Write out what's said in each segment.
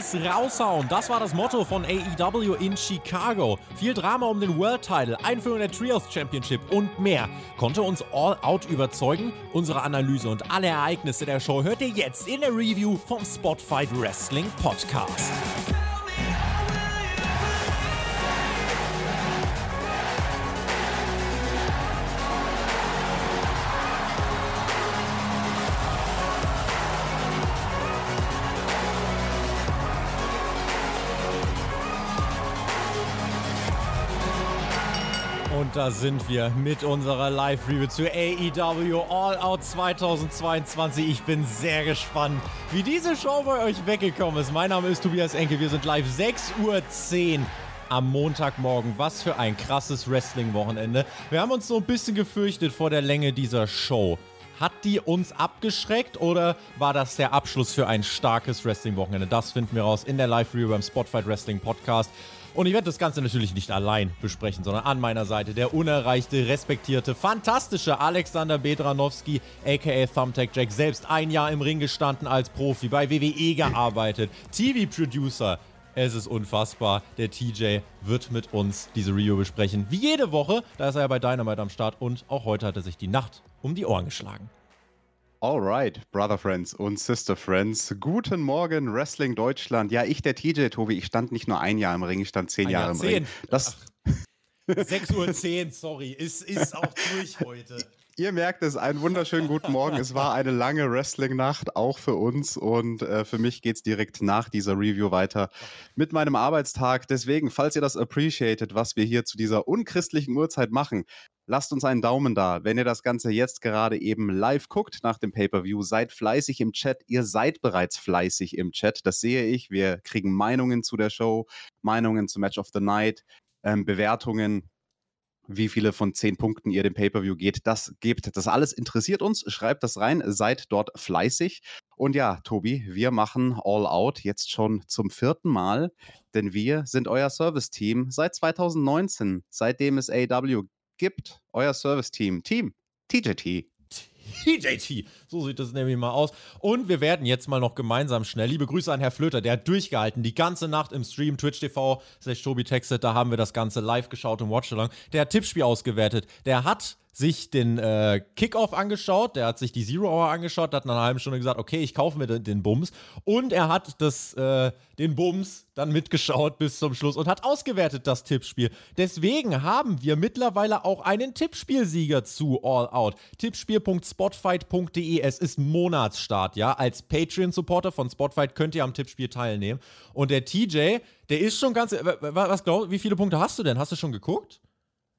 alles raushauen. Das war das Motto von AEW in Chicago. Viel Drama um den World Title, Einführung der Trios Championship und mehr. Konnte uns All Out überzeugen? Unsere Analyse und alle Ereignisse der Show hört ihr jetzt in der Review vom Spotfight Wrestling Podcast. Da sind wir mit unserer Live-Review zu AEW All Out 2022. Ich bin sehr gespannt, wie diese Show bei euch weggekommen ist. Mein Name ist Tobias Enke, wir sind live 6.10 Uhr am Montagmorgen. Was für ein krasses Wrestling-Wochenende. Wir haben uns so ein bisschen gefürchtet vor der Länge dieser Show. Hat die uns abgeschreckt oder war das der Abschluss für ein starkes Wrestling-Wochenende? Das finden wir raus in der Live-Review beim Spotfight Wrestling Podcast. Und ich werde das Ganze natürlich nicht allein besprechen, sondern an meiner Seite der unerreichte, respektierte, fantastische Alexander Bedranowski, aka Thumbtack Jack, selbst ein Jahr im Ring gestanden als Profi, bei WWE gearbeitet, TV-Producer. Es ist unfassbar. Der TJ wird mit uns diese Rio besprechen. Wie jede Woche, da ist er ja bei Dynamite am Start und auch heute hat er sich die Nacht um die Ohren geschlagen. Alright, Brother Friends und Sister Friends. Guten Morgen, Wrestling Deutschland. Ja, ich, der TJ, Tobi, ich stand nicht nur ein Jahr im Ring, ich stand zehn ein Jahre Jahr im Ring. Das 6.10 Uhr, sorry. Es ist auch durch heute. Ihr merkt es, einen wunderschönen guten Morgen. Es war eine lange Wrestling-Nacht, auch für uns. Und äh, für mich geht es direkt nach dieser Review weiter mit meinem Arbeitstag. Deswegen, falls ihr das appreciated, was wir hier zu dieser unchristlichen Uhrzeit machen, Lasst uns einen Daumen da, wenn ihr das Ganze jetzt gerade eben live guckt nach dem Pay-per-View. Seid fleißig im Chat. Ihr seid bereits fleißig im Chat. Das sehe ich. Wir kriegen Meinungen zu der Show, Meinungen zu Match of the Night, ähm, Bewertungen wie viele von zehn Punkten ihr dem Pay-Per-View geht, das gebt. Das alles interessiert uns. Schreibt das rein. Seid dort fleißig. Und ja, Tobi, wir machen All Out jetzt schon zum vierten Mal, denn wir sind euer Service-Team seit 2019, seitdem es AW gibt euer Service-Team, Team TJT. TJT. So sieht das nämlich mal aus. Und wir werden jetzt mal noch gemeinsam schnell. Liebe Grüße an Herr Flöter, der hat durchgehalten. Die ganze Nacht im Stream, Twitch TV, slash Tobi Textet, da haben wir das Ganze live geschaut und watched along. Der hat Tippspiel ausgewertet. Der hat sich den äh, Kickoff angeschaut, der hat sich die Zero Hour angeschaut, hat nach einer halben Stunde gesagt, okay, ich kaufe mir den, den Bums. Und er hat das, äh, den Bums dann mitgeschaut bis zum Schluss und hat ausgewertet das Tippspiel. Deswegen haben wir mittlerweile auch einen Tippspielsieger zu All Out. Tippspiel.spotfight.de. Es ist Monatsstart, ja. Als Patreon-Supporter von Spotfight könnt ihr am Tippspiel teilnehmen. Und der TJ, der ist schon ganz. Was glaubst wie viele Punkte hast du denn? Hast du schon geguckt?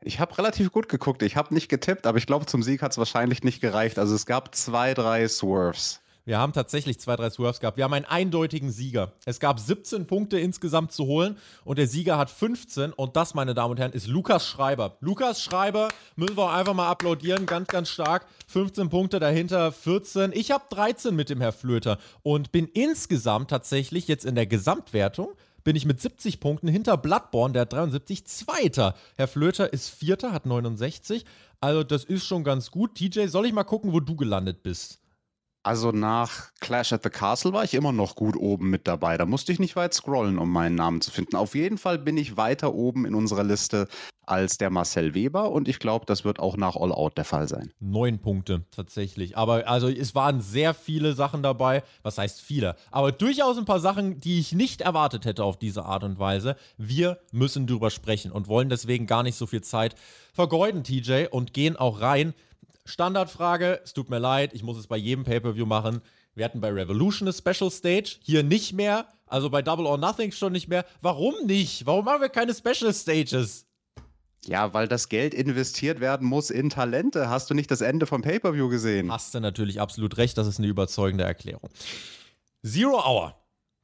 Ich habe relativ gut geguckt. Ich habe nicht getippt, aber ich glaube, zum Sieg hat es wahrscheinlich nicht gereicht. Also es gab zwei, drei Swerves. Wir haben tatsächlich zwei, drei Swerves gehabt. Wir haben einen eindeutigen Sieger. Es gab 17 Punkte insgesamt zu holen und der Sieger hat 15. Und das, meine Damen und Herren, ist Lukas Schreiber. Lukas Schreiber müssen wir auch einfach mal applaudieren. Ganz, ganz stark. 15 Punkte dahinter, 14. Ich habe 13 mit dem Herr Flöter und bin insgesamt tatsächlich jetzt in der Gesamtwertung bin ich mit 70 Punkten hinter Bloodborne, der hat 73, Zweiter. Herr Flöter ist Vierter, hat 69. Also das ist schon ganz gut. TJ, soll ich mal gucken, wo du gelandet bist? Also nach Clash at the Castle war ich immer noch gut oben mit dabei. Da musste ich nicht weit scrollen, um meinen Namen zu finden. Auf jeden Fall bin ich weiter oben in unserer Liste als der Marcel Weber und ich glaube, das wird auch nach All Out der Fall sein. Neun Punkte tatsächlich. Aber also es waren sehr viele Sachen dabei. Was heißt viele? Aber durchaus ein paar Sachen, die ich nicht erwartet hätte auf diese Art und Weise. Wir müssen drüber sprechen und wollen deswegen gar nicht so viel Zeit vergeuden, TJ, und gehen auch rein Standardfrage, es tut mir leid, ich muss es bei jedem Pay-Per-View machen. Wir hatten bei Revolution eine Special Stage, hier nicht mehr, also bei Double or Nothing schon nicht mehr. Warum nicht? Warum machen wir keine Special Stages? Ja, weil das Geld investiert werden muss in Talente. Hast du nicht das Ende vom Pay-Per-View gesehen? Hast du natürlich absolut recht, das ist eine überzeugende Erklärung. Zero Hour.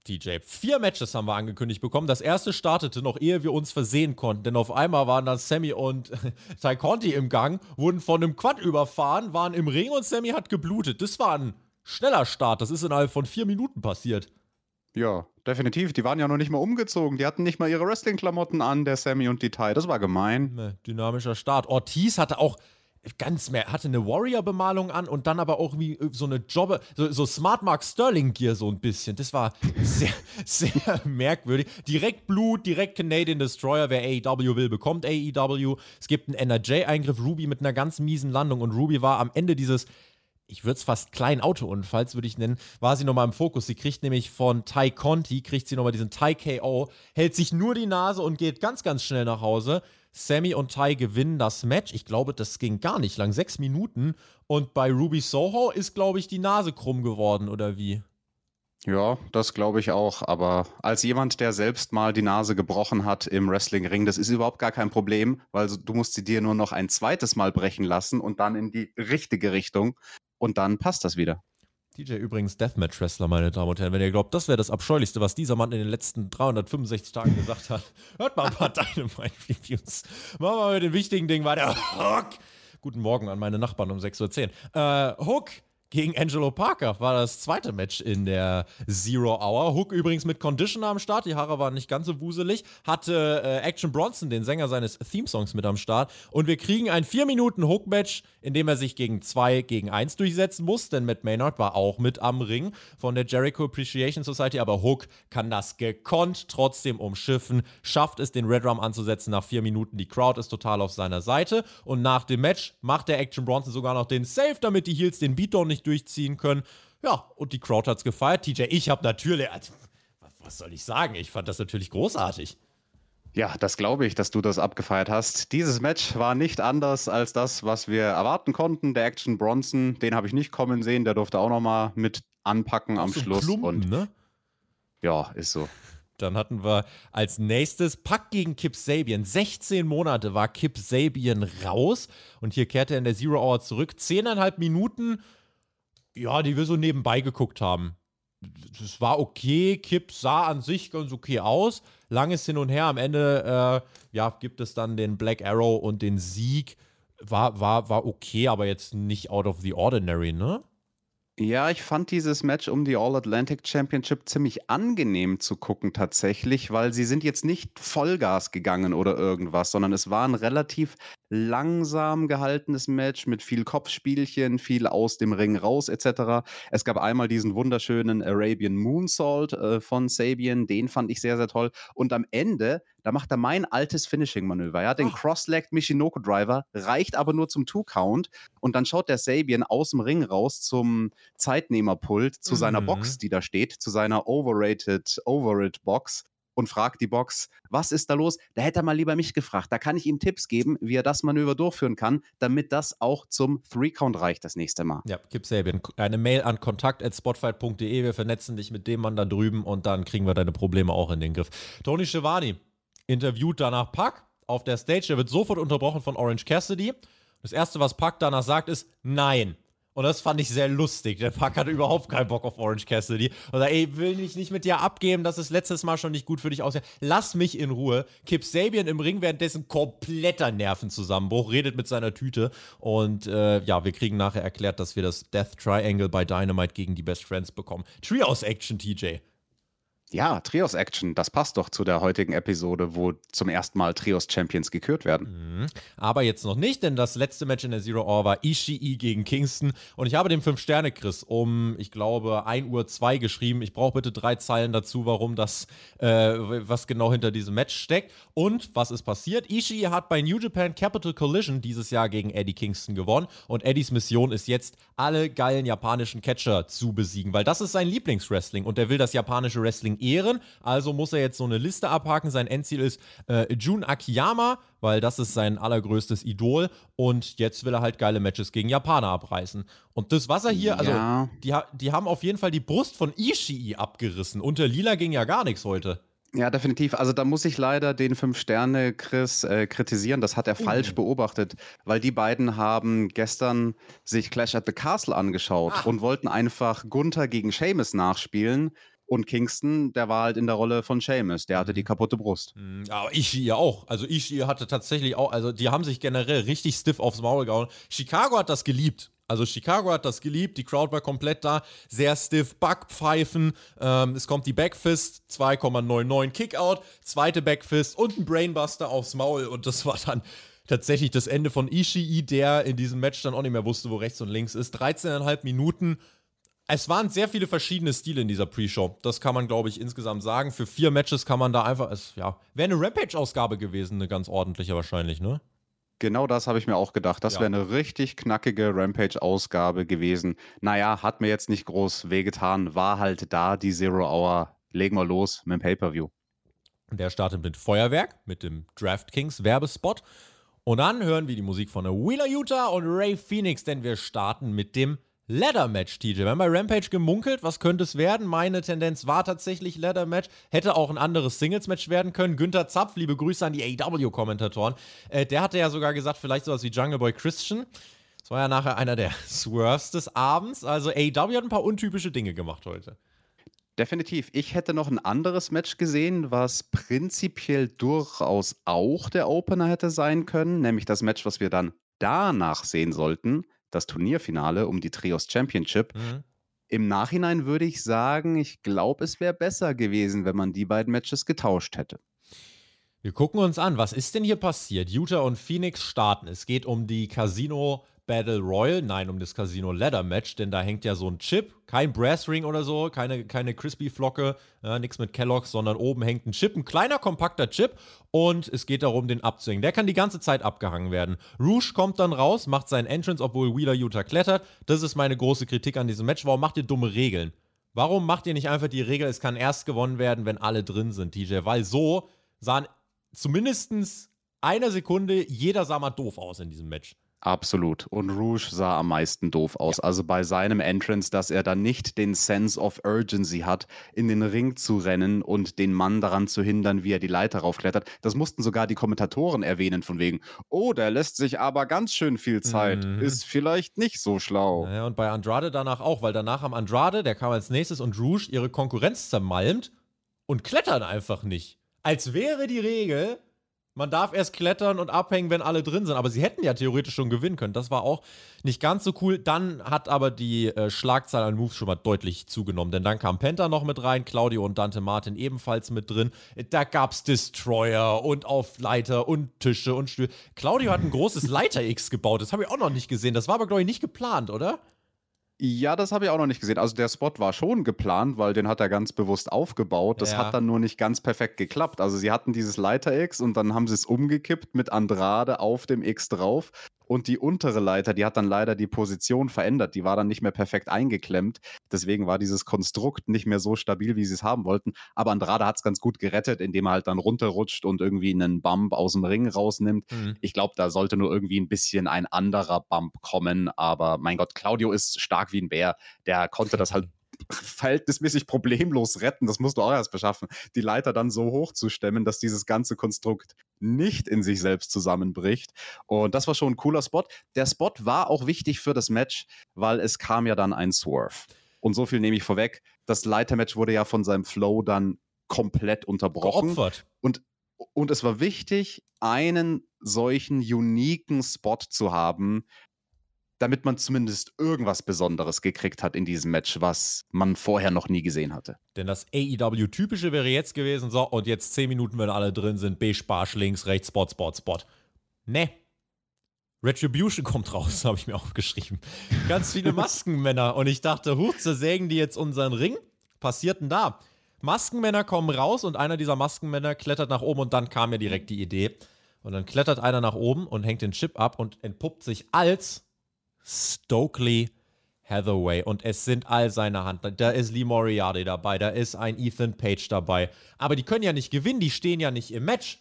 DJ. Vier Matches haben wir angekündigt bekommen. Das erste startete noch ehe wir uns versehen konnten, denn auf einmal waren dann Sammy und Ty Conti im Gang, wurden von einem Quad überfahren, waren im Ring und Sammy hat geblutet. Das war ein schneller Start. Das ist innerhalb von vier Minuten passiert. Ja, definitiv. Die waren ja noch nicht mal umgezogen. Die hatten nicht mal ihre Wrestling-Klamotten an, der Sammy und die Ty. Das war gemein. Dynamischer Start. Ortiz hatte auch ganz mehr, hatte eine Warrior-Bemalung an und dann aber auch wie so eine Jobber, so, so Smart Mark Sterling Gear so ein bisschen. Das war sehr, sehr merkwürdig. Direkt Blut, direkt Canadian Destroyer. Wer AEW will, bekommt AEW. Es gibt einen NRJ-Eingriff, Ruby mit einer ganz miesen Landung und Ruby war am Ende dieses ich würde es fast kleinen Autounfalls, würde ich nennen, war sie nochmal im Fokus. Sie kriegt nämlich von Ty Conti, kriegt sie nochmal diesen Ty KO, hält sich nur die Nase und geht ganz, ganz schnell nach Hause. Sammy und Ty gewinnen das Match. Ich glaube, das ging gar nicht lang, sechs Minuten. Und bei Ruby Soho ist, glaube ich, die Nase krumm geworden, oder wie? Ja, das glaube ich auch. Aber als jemand, der selbst mal die Nase gebrochen hat im Wrestlingring, das ist überhaupt gar kein Problem, weil du musst sie dir nur noch ein zweites Mal brechen lassen und dann in die richtige Richtung. Und dann passt das wieder. DJ übrigens Deathmatch-Wrestler, meine Damen und Herren. Wenn ihr glaubt, das wäre das Abscheulichste, was dieser Mann in den letzten 365 Tagen gesagt hat, hört mal ein paar Dynamite-Reviews. Machen wir mit den wichtigen Dingen weiter. Hook! Guten Morgen an meine Nachbarn um 6.10 Uhr. Äh, Hook gegen Angelo Parker war das zweite Match in der Zero Hour. Hook übrigens mit Conditioner am Start. Die Haare waren nicht ganz so wuselig. Hatte äh, Action Bronson, den Sänger seines Theme-Songs, mit am Start. Und wir kriegen ein 4-Minuten-Hook-Match, in dem er sich gegen 2 gegen 1 durchsetzen muss. Denn Matt Maynard war auch mit am Ring von der Jericho Appreciation Society. Aber Hook kann das gekonnt trotzdem umschiffen. Schafft es, den Red Rum anzusetzen nach 4 Minuten. Die Crowd ist total auf seiner Seite. Und nach dem Match macht der Action Bronson sogar noch den Save, damit die Heels den Beatdown nicht nicht durchziehen können. Ja, und die Crowd hat es gefeiert. TJ, ich habe natürlich, also, was soll ich sagen? Ich fand das natürlich großartig. Ja, das glaube ich, dass du das abgefeiert hast. Dieses Match war nicht anders als das, was wir erwarten konnten. Der Action Bronson, den habe ich nicht kommen sehen. Der durfte auch noch mal mit anpacken am so Schluss. Klumpen, und ne? Ja, ist so. Dann hatten wir als nächstes Pack gegen Kip Sabian. 16 Monate war Kip Sabian raus und hier kehrte er in der Zero Hour zurück. Zehneinhalb Minuten ja, die wir so nebenbei geguckt haben. Das war okay, Kip sah an sich ganz okay aus. Langes Hin und Her. Am Ende äh, ja, gibt es dann den Black Arrow und den Sieg. War, war, war okay, aber jetzt nicht out of the ordinary, ne? Ja, ich fand dieses Match um die All-Atlantic Championship ziemlich angenehm zu gucken tatsächlich, weil sie sind jetzt nicht Vollgas gegangen oder irgendwas, sondern es war ein relativ langsam gehaltenes Match mit viel Kopfspielchen, viel aus dem Ring raus etc. Es gab einmal diesen wunderschönen Arabian Moonsault äh, von Sabian, den fand ich sehr, sehr toll. Und am Ende, da macht er mein altes Finishing-Manöver, ja, den Cross-Legged Michinoku Driver, reicht aber nur zum Two-Count und dann schaut der Sabian aus dem Ring raus zum Zeitnehmerpult, zu mhm. seiner Box, die da steht, zu seiner Overrated Overrated Box und fragt die Box, was ist da los? Da hätte er mal lieber mich gefragt. Da kann ich ihm Tipps geben, wie er das Manöver durchführen kann, damit das auch zum Three-Count reicht das nächste Mal. Ja, Kip Sabian. Eine Mail an kontakt.spotfight.de. Wir vernetzen dich mit dem Mann da drüben und dann kriegen wir deine Probleme auch in den Griff. Tony Schiavone interviewt danach Pack auf der Stage. Der wird sofort unterbrochen von Orange Cassidy. Das erste, was Pack danach sagt, ist Nein. Und das fand ich sehr lustig. Der Pack hatte überhaupt keinen Bock auf Orange Cassidy. Und sagt, ey, will ich nicht mit dir abgeben, das ist letztes Mal schon nicht gut für dich aussehen. Lass mich in Ruhe. Kip Sabian im Ring währenddessen kompletter Nervenzusammenbruch, redet mit seiner Tüte. Und äh, ja, wir kriegen nachher erklärt, dass wir das Death Triangle bei Dynamite gegen die Best Friends bekommen. Trios Action, TJ. Ja, Trios Action, das passt doch zu der heutigen Episode, wo zum ersten Mal Trios Champions gekürt werden. Mhm. Aber jetzt noch nicht, denn das letzte Match in der Zero Hour war Ishii gegen Kingston. Und ich habe dem 5-Sterne-Chris um, ich glaube, 1 Uhr 2 geschrieben. Ich brauche bitte drei Zeilen dazu, warum das, äh, was genau hinter diesem Match steckt. Und was ist passiert? Ishii hat bei New Japan Capital Collision dieses Jahr gegen Eddie Kingston gewonnen. Und Eddies Mission ist jetzt, alle geilen japanischen Catcher zu besiegen, weil das ist sein Lieblingswrestling und er will das japanische Wrestling ehren. Also muss er jetzt so eine Liste abhaken. Sein Endziel ist äh, Jun Akiyama, weil das ist sein allergrößtes Idol. Und jetzt will er halt geile Matches gegen Japaner abreißen. Und das, was er hier, also ja. die, die haben auf jeden Fall die Brust von Ishii abgerissen. Unter Lila ging ja gar nichts heute. Ja, definitiv. Also da muss ich leider den Fünf-Sterne-Chris äh, kritisieren. Das hat er mhm. falsch beobachtet, weil die beiden haben gestern sich Clash at the Castle angeschaut ah. und wollten einfach Gunther gegen Seamus nachspielen. Und Kingston, der war halt in der Rolle von Seamus, der hatte die mhm. kaputte Brust. Mhm, aber Ishii auch. Also Ishii hatte tatsächlich auch, also die haben sich generell richtig stiff aufs Maul gehauen. Chicago hat das geliebt. Also Chicago hat das geliebt, die Crowd war komplett da, sehr stiff, Backpfeifen, ähm, es kommt die Backfist, 2,99 Kickout, zweite Backfist und ein Brainbuster aufs Maul und das war dann tatsächlich das Ende von Ishii, der in diesem Match dann auch nicht mehr wusste, wo rechts und links ist. 13,5 Minuten. Es waren sehr viele verschiedene Stile in dieser Pre-Show. Das kann man, glaube ich, insgesamt sagen. Für vier Matches kann man da einfach, es, ja, wäre eine Rampage-Ausgabe gewesen, eine ganz ordentliche wahrscheinlich, ne? Genau das habe ich mir auch gedacht. Das Ja. wäre eine richtig knackige Rampage-Ausgabe gewesen. Naja, hat mir jetzt nicht groß wehgetan, war halt da die Zero Hour. Legen wir los mit dem Pay-Per-View. Der startet mit Feuerwerk, mit dem DraftKings Werbespot. Und dann hören wir die Musik von der Wheeler Utah und Ray Phoenix, denn wir starten mit dem Ladder Match, TJ. Wir haben bei Rampage gemunkelt, was könnte es werden? Meine Tendenz war tatsächlich Ladder Match. Hätte auch ein anderes Singles Match werden können. Günther Zapf, liebe Grüße an die AEW-Kommentatoren. Äh, der hatte ja sogar gesagt, vielleicht sowas wie Jungle Boy Christian. Das war ja nachher einer der Swerves des Abends. Also AEW hat ein paar untypische Dinge gemacht heute. Definitiv. Ich hätte noch ein anderes Match gesehen, was prinzipiell durchaus auch der Opener hätte sein können, nämlich das Match, was wir dann danach sehen sollten, das Turnierfinale um die Trios Championship. Mhm. Im Nachhinein würde ich sagen, ich glaube, es wäre besser gewesen, wenn man die beiden Matches getauscht hätte. Wir gucken uns an, was ist denn hier passiert? Utah und Phoenix starten. Es geht um die Casino Battle Royal, nein, um das Casino Ladder Match, denn da hängt ja so ein Chip, kein Brass Ring oder so, keine, keine Crispy Flocke, ja, nichts mit Kellogg's, sondern oben hängt ein Chip, ein kleiner, kompakter Chip und es geht darum, den abzuhängen. Der kann die ganze Zeit abgehangen werden. Rouge kommt dann raus, macht seinen Entrance, obwohl Wheeler Utah klettert. Das ist meine große Kritik an diesem Match. Warum macht ihr dumme Regeln? Warum macht ihr nicht einfach die Regel, es kann erst gewonnen werden, wenn alle drin sind, DJ? Weil so sahen zumindest eine Sekunde jeder sah mal doof aus in diesem Match. Absolut. Und Rouge sah am meisten doof aus. Also bei seinem Entrance, dass er dann nicht den Sense of Urgency hat, in den Ring zu rennen und den Mann daran zu hindern, wie er die Leiter raufklettert. Das mussten sogar die Kommentatoren erwähnen, von wegen, oh, der lässt sich aber ganz schön viel Zeit. Mhm. Ist vielleicht nicht so schlau. Naja, und bei Andrade danach auch, weil danach haben Andrade, der kam als nächstes, und Rouge ihre Konkurrenz zermalmt und klettern einfach nicht. Als wäre die Regel, man darf erst klettern und abhängen, wenn alle drin sind. Aber sie hätten ja theoretisch schon gewinnen können. Das war auch nicht ganz so cool. Dann hat aber die äh, Schlagzahl an Moves schon mal deutlich zugenommen. Denn dann kam Penta noch mit rein, Claudio und Dante Martin ebenfalls mit drin. Da gab's Destroyer und Aufleiter und Tische und Stühle. Claudio hat ein großes Leiter-X gebaut. Das habe ich auch noch nicht gesehen. Das war aber, glaube ich, nicht geplant, oder? Ja, das habe ich auch noch nicht gesehen. Also der Spot war schon geplant, weil den hat er ganz bewusst aufgebaut. Das Ja. hat dann nur nicht ganz perfekt geklappt. Also sie hatten dieses Leiter-X und dann haben sie es umgekippt mit Andrade auf dem X drauf. Und die untere Leiter, die hat dann leider die Position verändert. Die war dann nicht mehr perfekt eingeklemmt. Deswegen war dieses Konstrukt nicht mehr so stabil, wie sie es haben wollten. Aber Andrade hat es ganz gut gerettet, indem er halt dann runterrutscht und irgendwie einen Bump aus dem Ring rausnimmt. Ich glaube, da sollte nur irgendwie ein bisschen ein anderer Bump kommen. Aber mein Gott, Claudio ist stark wie ein Bär. Der konnte das halt verhältnismäßig problemlos retten. Das musst du auch erst beschaffen. Die Leiter dann so hoch zu stemmen, dass dieses ganze Konstrukt nicht in sich selbst zusammenbricht. Und das war schon ein cooler Spot. Der Spot war auch wichtig für das Match, weil es kam ja dann ein Swerve. Und so viel nehme ich vorweg. Das Leitermatch wurde ja von seinem Flow dann komplett unterbrochen. Geopfert. Und es war wichtig, einen solchen uniken Spot zu haben, damit man zumindest irgendwas Besonderes gekriegt hat in diesem Match, was man vorher noch nie gesehen hatte. Denn das AEW-typische wäre jetzt gewesen, so, und jetzt 10 Minuten, wenn alle drin sind, B-Sparsch links, rechts, Spot, Spot, Spot. Ne. Retribution kommt raus, habe ich mir aufgeschrieben. Ganz viele Maskenmänner. Und ich dachte, huch, zersägen die jetzt unseren Ring? Passiert denn da? Maskenmänner kommen raus und einer dieser Maskenmänner klettert nach oben und dann kam mir direkt die Idee. Und dann klettert einer nach oben und hängt den Chip ab und entpuppt sich als Stokely Hathaway. Und es sind all seine Hand. Da ist Lee Moriarty dabei, da ist ein Ethan Page dabei. Aber die können ja nicht gewinnen, die stehen ja nicht im Match.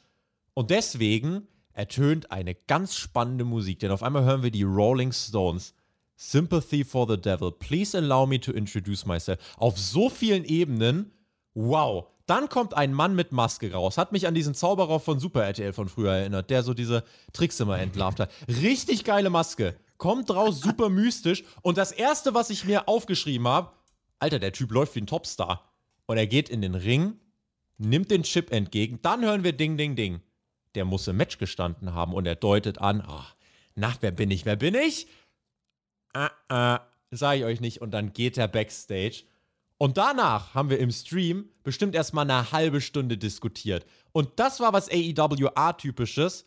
Und deswegen ertönt eine ganz spannende Musik, denn auf einmal hören wir die Rolling Stones. Sympathy for the Devil. Please allow me to introduce myself. Auf so vielen Ebenen. Wow. Dann kommt ein Mann mit Maske raus. Hat mich an diesen Zauberer von Super RTL von früher erinnert, der so diese Tricks immer entlarvt hat. Richtig geile Maske. Kommt raus, super mystisch. Und das erste, was ich mir aufgeschrieben habe, Alter, der Typ läuft wie ein Topstar. Und er geht in den Ring, nimmt den Chip entgegen. Dann hören wir Ding, Ding, Ding. Der muss im Match gestanden haben und er deutet an, ah, na, wer bin ich, wer bin ich? Ah, ah, sag ich euch nicht. Und dann geht er backstage. Und danach haben wir im Stream bestimmt erstmal eine halbe Stunde diskutiert. Und das war was AEW A-typisches.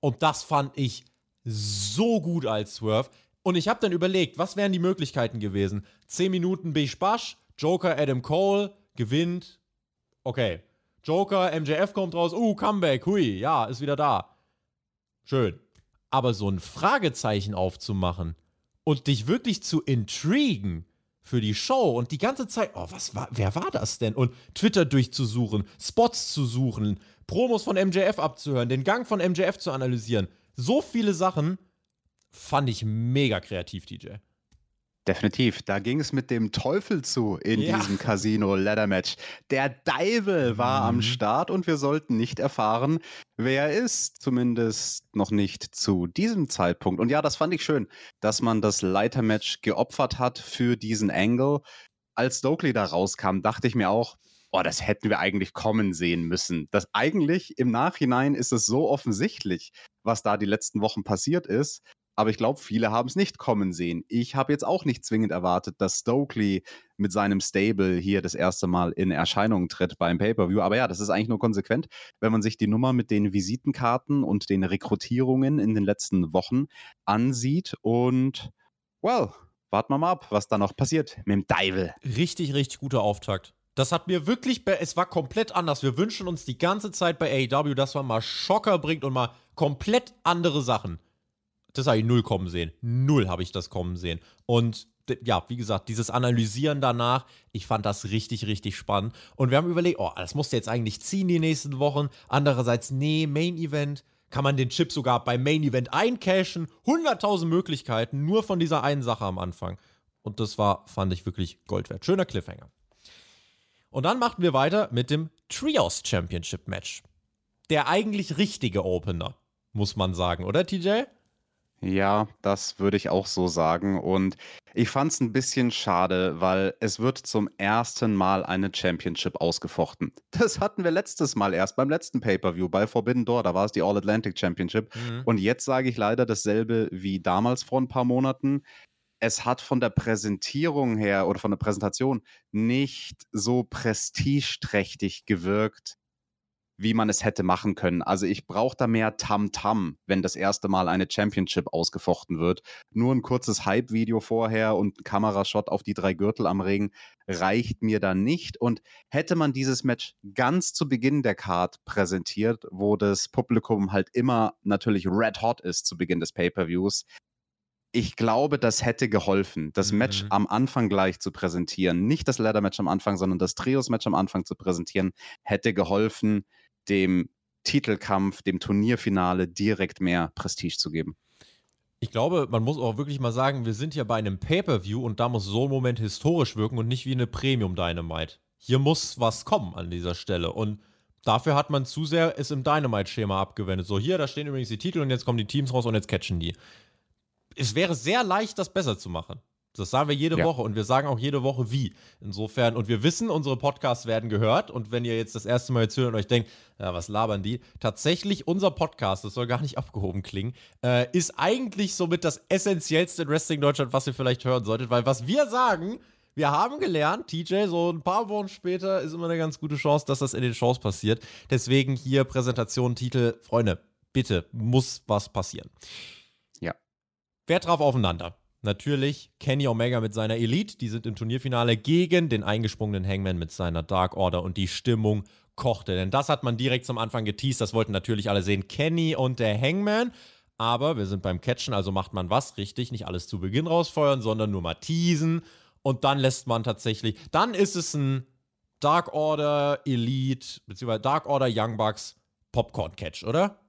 Und das fand ich so gut als Swerve. Und ich habe dann überlegt, was wären die Möglichkeiten gewesen? 10 Minuten Bish Bash, Joker Adam Cole gewinnt. Okay. Joker, MJF kommt raus. Uh, Comeback, hui, ja, ist wieder da. Schön. Aber so ein Fragezeichen aufzumachen und dich wirklich zu intrigen für die Show und die ganze Zeit, oh, was war, wer war das denn? Und Twitter durchzusuchen, Spots zu suchen, Promos von MJF abzuhören, den Gang von MJF zu analysieren. So viele Sachen fand ich mega kreativ, DJ. Definitiv. Da ging es mit dem Teufel zu in ja. diesem Casino Ladder Match. Der Deivel war mhm. am Start und wir sollten nicht erfahren, wer er ist. Zumindest noch nicht zu diesem Zeitpunkt. Und ja, das fand ich schön, dass man das Leitermatch geopfert hat für diesen Angle. Als Stokely da rauskam, dachte ich mir auch, oh, das hätten wir eigentlich kommen sehen müssen. Das eigentlich im Nachhinein ist es so offensichtlich, was da die letzten Wochen passiert ist. Aber ich glaube, viele haben es nicht kommen sehen. Ich habe jetzt auch nicht zwingend erwartet, dass Stokely mit seinem Stable hier das erste Mal in Erscheinung tritt beim Pay-Per-View. Aber ja, das ist eigentlich nur konsequent, wenn man sich die Nummer mit den Visitenkarten und den Rekrutierungen in den letzten Wochen ansieht. Und, well, warten wir mal ab, was da noch passiert mit dem Deivel. Richtig, richtig guter Auftakt. Das hat mir wirklich, es war komplett anders. Wir wünschen uns die ganze Zeit bei AEW, dass man mal Schocker bringt und mal komplett andere Sachen. Das habe ich null kommen sehen. Null habe ich das kommen sehen. Und ja, wie gesagt, dieses Analysieren danach, ich fand das richtig, richtig spannend. Und wir haben überlegt, oh, das musst du jetzt eigentlich ziehen die nächsten Wochen. Andererseits, nee, Main Event. Kann man den Chip sogar beim Main Event eincashen? 100.000 Möglichkeiten, nur von dieser einen Sache am Anfang. Und das war, fand ich wirklich Gold wert. Schöner Cliffhanger. Und dann machten wir weiter mit dem Trios Championship Match. Der eigentlich richtige Opener, muss man sagen, oder TJ? Ja, das würde ich auch so sagen. Und ich fand es ein bisschen schade, weil es wird zum ersten Mal eine Championship ausgefochten. Das hatten wir letztes Mal erst beim letzten Pay-per-View bei Forbidden Door. Da war es die All Atlantic Championship. Mhm. Und jetzt sage ich leider dasselbe wie damals vor ein paar Monaten. Es hat von der Präsentierung her oder von der Präsentation nicht so prestigeträchtig gewirkt, wie man es hätte machen können. Also ich brauche da mehr Tam-Tam, wenn das erste Mal eine Championship ausgefochten wird. Nur ein kurzes Hype-Video vorher und ein Kamerashot auf die drei Gürtel am Ring reicht mir da nicht. Und hätte man dieses Match ganz zu Beginn der Card präsentiert, wo das Publikum halt immer natürlich red hot ist zu Beginn des Pay-per-Views, ich glaube, das hätte geholfen, das mhm. Match am Anfang gleich zu präsentieren. Nicht das Ladder-Match am Anfang, sondern das Trios-Match am Anfang zu präsentieren, hätte geholfen, dem Titelkampf, dem Turnierfinale direkt mehr Prestige zu geben. Ich glaube, man muss auch wirklich mal sagen, wir sind ja bei einem Pay-per-View und da muss so ein Moment historisch wirken und nicht wie eine Premium Dynamite. Hier muss was kommen an dieser Stelle und dafür hat man zu sehr es im Dynamite-Schema abgewendet. So, hier, da stehen übrigens die Titel und jetzt kommen die Teams raus und jetzt catchen die. Es wäre sehr leicht, das besser zu machen. Das sagen wir jede ja. Woche und wir sagen auch jede Woche wie. Insofern, und wir wissen, unsere Podcasts werden gehört. Und wenn ihr jetzt das erste Mal jetzt hört und euch denkt, ja, was labern die? Tatsächlich, unser Podcast, das soll gar nicht abgehoben klingen, äh, ist eigentlich somit das essentiellste in Wrestling Deutschland, was ihr vielleicht hören solltet. Weil was wir sagen, wir haben gelernt, TJ, so ein paar Wochen später ist immer eine ganz gute Chance, dass das in den Shows passiert. Deswegen hier Präsentation, Titel, Freunde, bitte, muss was passieren. Wer drauf aufeinander? Natürlich Kenny Omega mit seiner Elite, die sind im Turnierfinale gegen den eingesprungenen Hangman mit seiner Dark Order und die Stimmung kochte. Denn das hat man direkt zum Anfang geteased, das wollten natürlich alle sehen. Kenny und der Hangman. Aber wir sind beim Catchen, also macht man was richtig, nicht alles zu Beginn rausfeuern, sondern nur mal teasen. Und dann lässt man tatsächlich, dann ist es ein Dark Order Elite, beziehungsweise Dark Order Young Bucks Popcorn Catch, oder?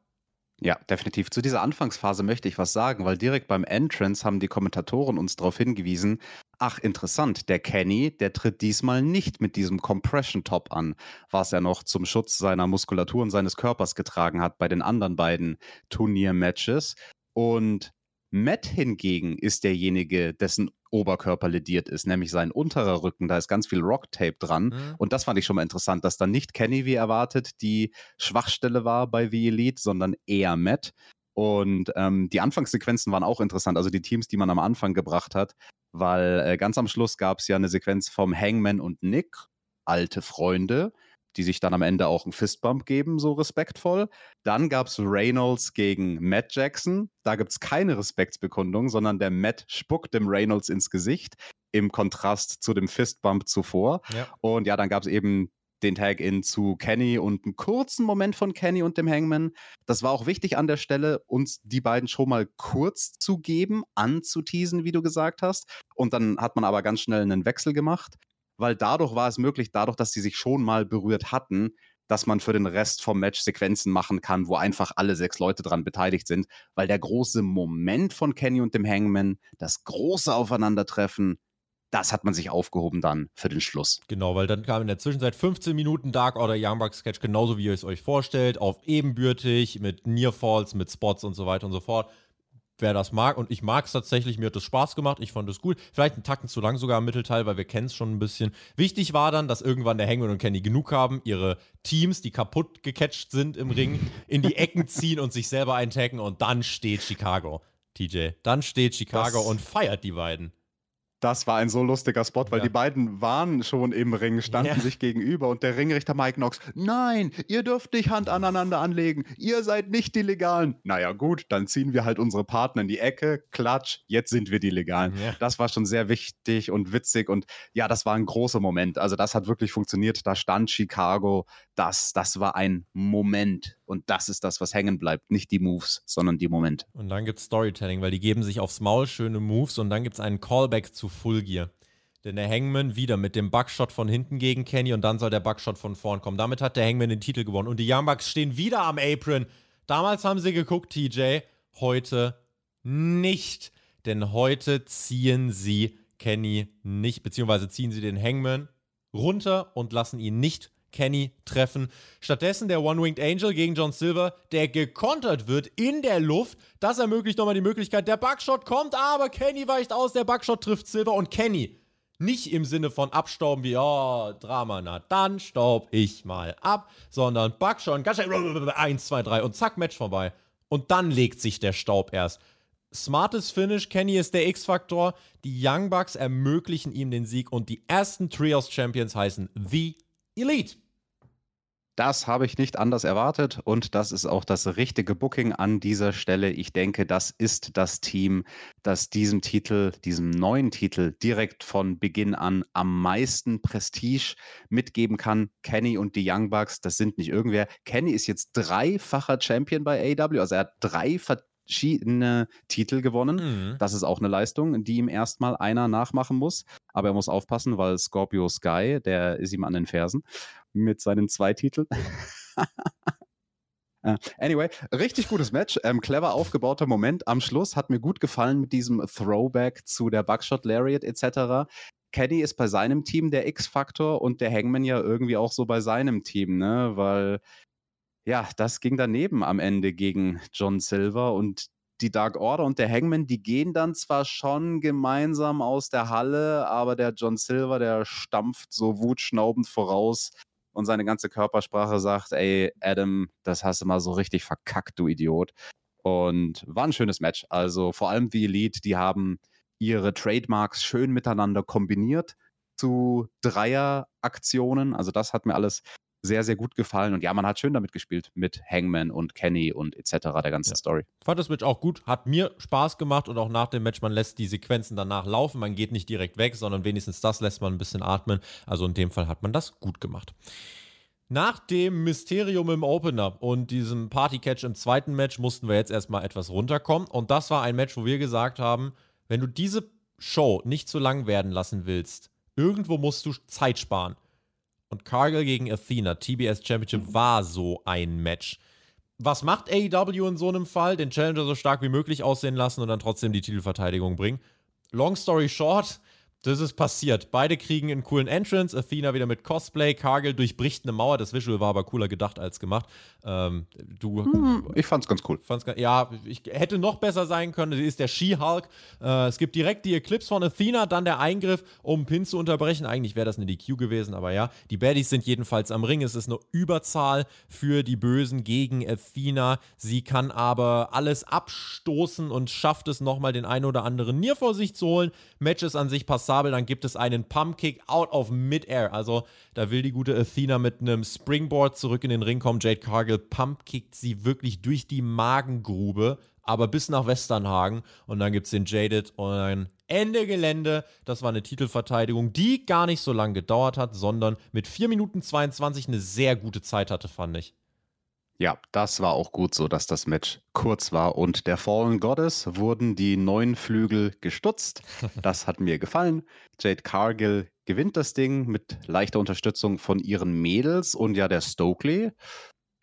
Ja, definitiv. Zu dieser Anfangsphase möchte ich was sagen, weil direkt beim Entrance haben die Kommentatoren uns darauf hingewiesen, ach interessant, der Kenny, der tritt diesmal nicht mit diesem Compression Top an, was er noch zum Schutz seiner Muskulatur und seines Körpers getragen hat bei den anderen beiden Turniermatches. Und Matt hingegen ist derjenige, dessen Oberkörper lediert ist, nämlich sein unterer Rücken. Da ist ganz viel Rock-Tape dran. Mhm. Und das fand ich schon mal interessant, dass dann nicht Kenny, wie erwartet, die Schwachstelle war bei The Elite, sondern eher Matt. Und ähm, die Anfangssequenzen waren auch interessant, also die Teams, die man am Anfang gebracht hat, weil äh, ganz am Schluss gab es ja eine Sequenz vom Hangman und Nick, alte Freunde, die sich dann am Ende auch einen Fistbump geben, so respektvoll. Dann gab es Reynolds gegen Matt Jackson. Da gibt es keine Respektsbekundung, sondern der Matt spuckt dem Reynolds ins Gesicht, im Kontrast zu dem Fistbump zuvor. Ja. Und ja, dann gab es eben den Tag-In zu Kenny und einen kurzen Moment von Kenny und dem Hangman. Das war auch wichtig an der Stelle, uns die beiden schon mal kurz zu geben, anzuteasen, wie du gesagt hast. Und dann hat man aber ganz schnell einen Wechsel gemacht weil dadurch war es möglich, dadurch, dass sie sich schon mal berührt hatten, dass man für den Rest vom Match Sequenzen machen kann, wo einfach alle sechs Leute dran beteiligt sind, weil der große Moment von Kenny und dem Hangman, das große Aufeinandertreffen, das hat man sich aufgehoben dann für den Schluss. Genau, weil dann kam in der Zwischenzeit 15 Minuten Dark Order Young Bucks Sketch, genauso wie ihr es euch vorstellt, auf ebenbürtig, mit Nearfalls, mit Spots und so weiter und so fort wer das mag. Und ich mag es tatsächlich, mir hat es Spaß gemacht, ich fand es gut. Vielleicht einen Tacken zu lang sogar im Mittelteil, weil wir kennen es schon ein bisschen. Wichtig war dann, dass irgendwann der Hangman und Kenny genug haben, ihre Teams, die kaputt gecatcht sind im Ring, in die Ecken ziehen und sich selber eintaggen und dann steht Chicago. TJ. Dann steht Chicago das und feiert die beiden. Das war ein so lustiger Spot, weil ja. die beiden waren schon im Ring, standen ja. sich gegenüber und der Ringrichter Mike Knox, nein, ihr dürft nicht Hand aneinander anlegen, ihr seid nicht die Legalen. Naja gut, dann ziehen wir halt unsere Partner in die Ecke, klatsch, jetzt sind wir die Legalen. Ja. Das war schon sehr wichtig und witzig und ja, das war ein großer Moment. Also das hat wirklich funktioniert. Da stand Chicago, das, das war ein Moment und das ist das, was hängen bleibt. Nicht die Moves, sondern die Momente. Und dann gibt es Storytelling, weil die geben sich aufs Maul schöne Moves und dann gibt es einen Callback zu Full Gear. Denn der Hangman wieder mit dem Buckshot von hinten gegen Kenny und dann soll der Buckshot von vorn kommen. Damit hat der Hangman den Titel gewonnen. Und die Young Bucks stehen wieder am Apron. Damals haben sie geguckt, TJ. Heute nicht. Denn heute ziehen sie Kenny nicht, beziehungsweise ziehen sie den Hangman runter und lassen ihn nicht Kenny treffen. Stattdessen der One-Winged Angel gegen John Silver, der gekontert wird in der Luft. Das ermöglicht nochmal die Möglichkeit, der Buckshot kommt, aber Kenny weicht aus, der Buckshot trifft Silver und Kenny. Nicht im Sinne von abstauben wie, oh, Drama, na dann staub ich mal ab, sondern Buckshot, ganz schnell, 1, 2, 3 und zack, Match vorbei. Und dann legt sich der Staub erst. Smartes Finish, Kenny ist der X-Faktor. Die Young Bucks ermöglichen ihm den Sieg und die ersten Trios Champions heißen The Elite. Das habe ich nicht anders erwartet und das ist auch das richtige Booking an dieser Stelle. Ich denke, das ist das Team, das diesem Titel, diesem neuen Titel direkt von Beginn an am meisten Prestige mitgeben kann. Kenny und die Young Bucks, das sind nicht irgendwer. Kenny ist jetzt dreifacher Champion bei AW, also er hat drei verschiedene Titel gewonnen. Mhm. Das ist auch eine Leistung, die ihm erstmal einer nachmachen muss. Aber er muss aufpassen, weil Scorpio Sky, der ist ihm an den Fersen mit seinen zwei Titeln. Anyway, richtig gutes Match. Ähm, clever aufgebauter Moment am Schluss. Hat mir gut gefallen mit diesem Throwback zu der Buckshot Lariat etc. Kenny ist bei seinem Team der X-Faktor und der Hangman ja irgendwie auch so bei seinem Team, ne? Weil ja, das ging daneben am Ende gegen John Silver und die Dark Order und der Hangman, die gehen dann zwar schon gemeinsam aus der Halle, aber der John Silver, der stampft so wutschnaubend voraus und seine ganze Körpersprache sagt, ey, Adam, das hast du mal so richtig verkackt, du Idiot. Und war ein schönes Match. Also vor allem die Elite, die haben ihre Trademarks schön miteinander kombiniert zu Dreier-Aktionen. Also das hat mir alles sehr, sehr gut gefallen. Und ja, man hat schön damit gespielt mit Hangman und Kenny und etc. der ganzen ja. Story. Fand das Match auch gut, hat mir Spaß gemacht und auch nach dem Match, man lässt die Sequenzen danach laufen. Man geht nicht direkt weg, sondern wenigstens das lässt man ein bisschen atmen. Also in dem Fall hat man das gut gemacht. Nach dem Mysterium im Opener und diesem Party-Catch im zweiten Match mussten wir jetzt erstmal etwas runterkommen. Und das war ein Match, wo wir gesagt haben, wenn du diese Show nicht zu lang werden lassen willst, irgendwo musst du Zeit sparen. Und Cargill gegen Athena, TBS Championship, war so ein Match. Was macht AEW in so einem Fall? Den Challenger so stark wie möglich aussehen lassen und dann trotzdem die Titelverteidigung bringen. Long story short, das ist passiert. Beide kriegen einen coolen Entrance. Athena wieder mit Cosplay. Cargill durchbricht eine Mauer. Das Visual war aber cooler gedacht als gemacht. Ähm, du, hm, ich fand's ganz cool. Fand's, ja, ich hätte noch besser sein können. Sie ist der She-Hulk. Äh, es gibt direkt die Eclipse von Athena, dann der Eingriff, um Pin zu unterbrechen. Eigentlich wäre das eine DQ gewesen, aber ja. Die Baddies sind jedenfalls am Ring. Es ist eine Überzahl für die Bösen gegen Athena. Sie kann aber alles abstoßen und schafft es nochmal, den einen oder anderen Nier vor sich zu holen. Matches an sich passant passabel. Dann gibt es einen Pumpkick out of Midair. Also da will die gute Athena mit einem Springboard zurück in den Ring kommen. Jade Cargill pumpkickt sie wirklich durch die Magengrube, aber bis nach Westernhagen. Und dann gibt es den Jaded und ein Ende Gelände. Das war eine Titelverteidigung, die gar nicht so lange gedauert hat, sondern mit 4 Minuten 22 eine sehr gute Zeit hatte, fand ich. Ja, das war auch gut so, dass das Match kurz war und der Fallen Goddess wurden die neuen Flügel gestutzt. Das hat mir gefallen. Jade Cargill gewinnt das Ding mit leichter Unterstützung von ihren Mädels und ja, der Stokely,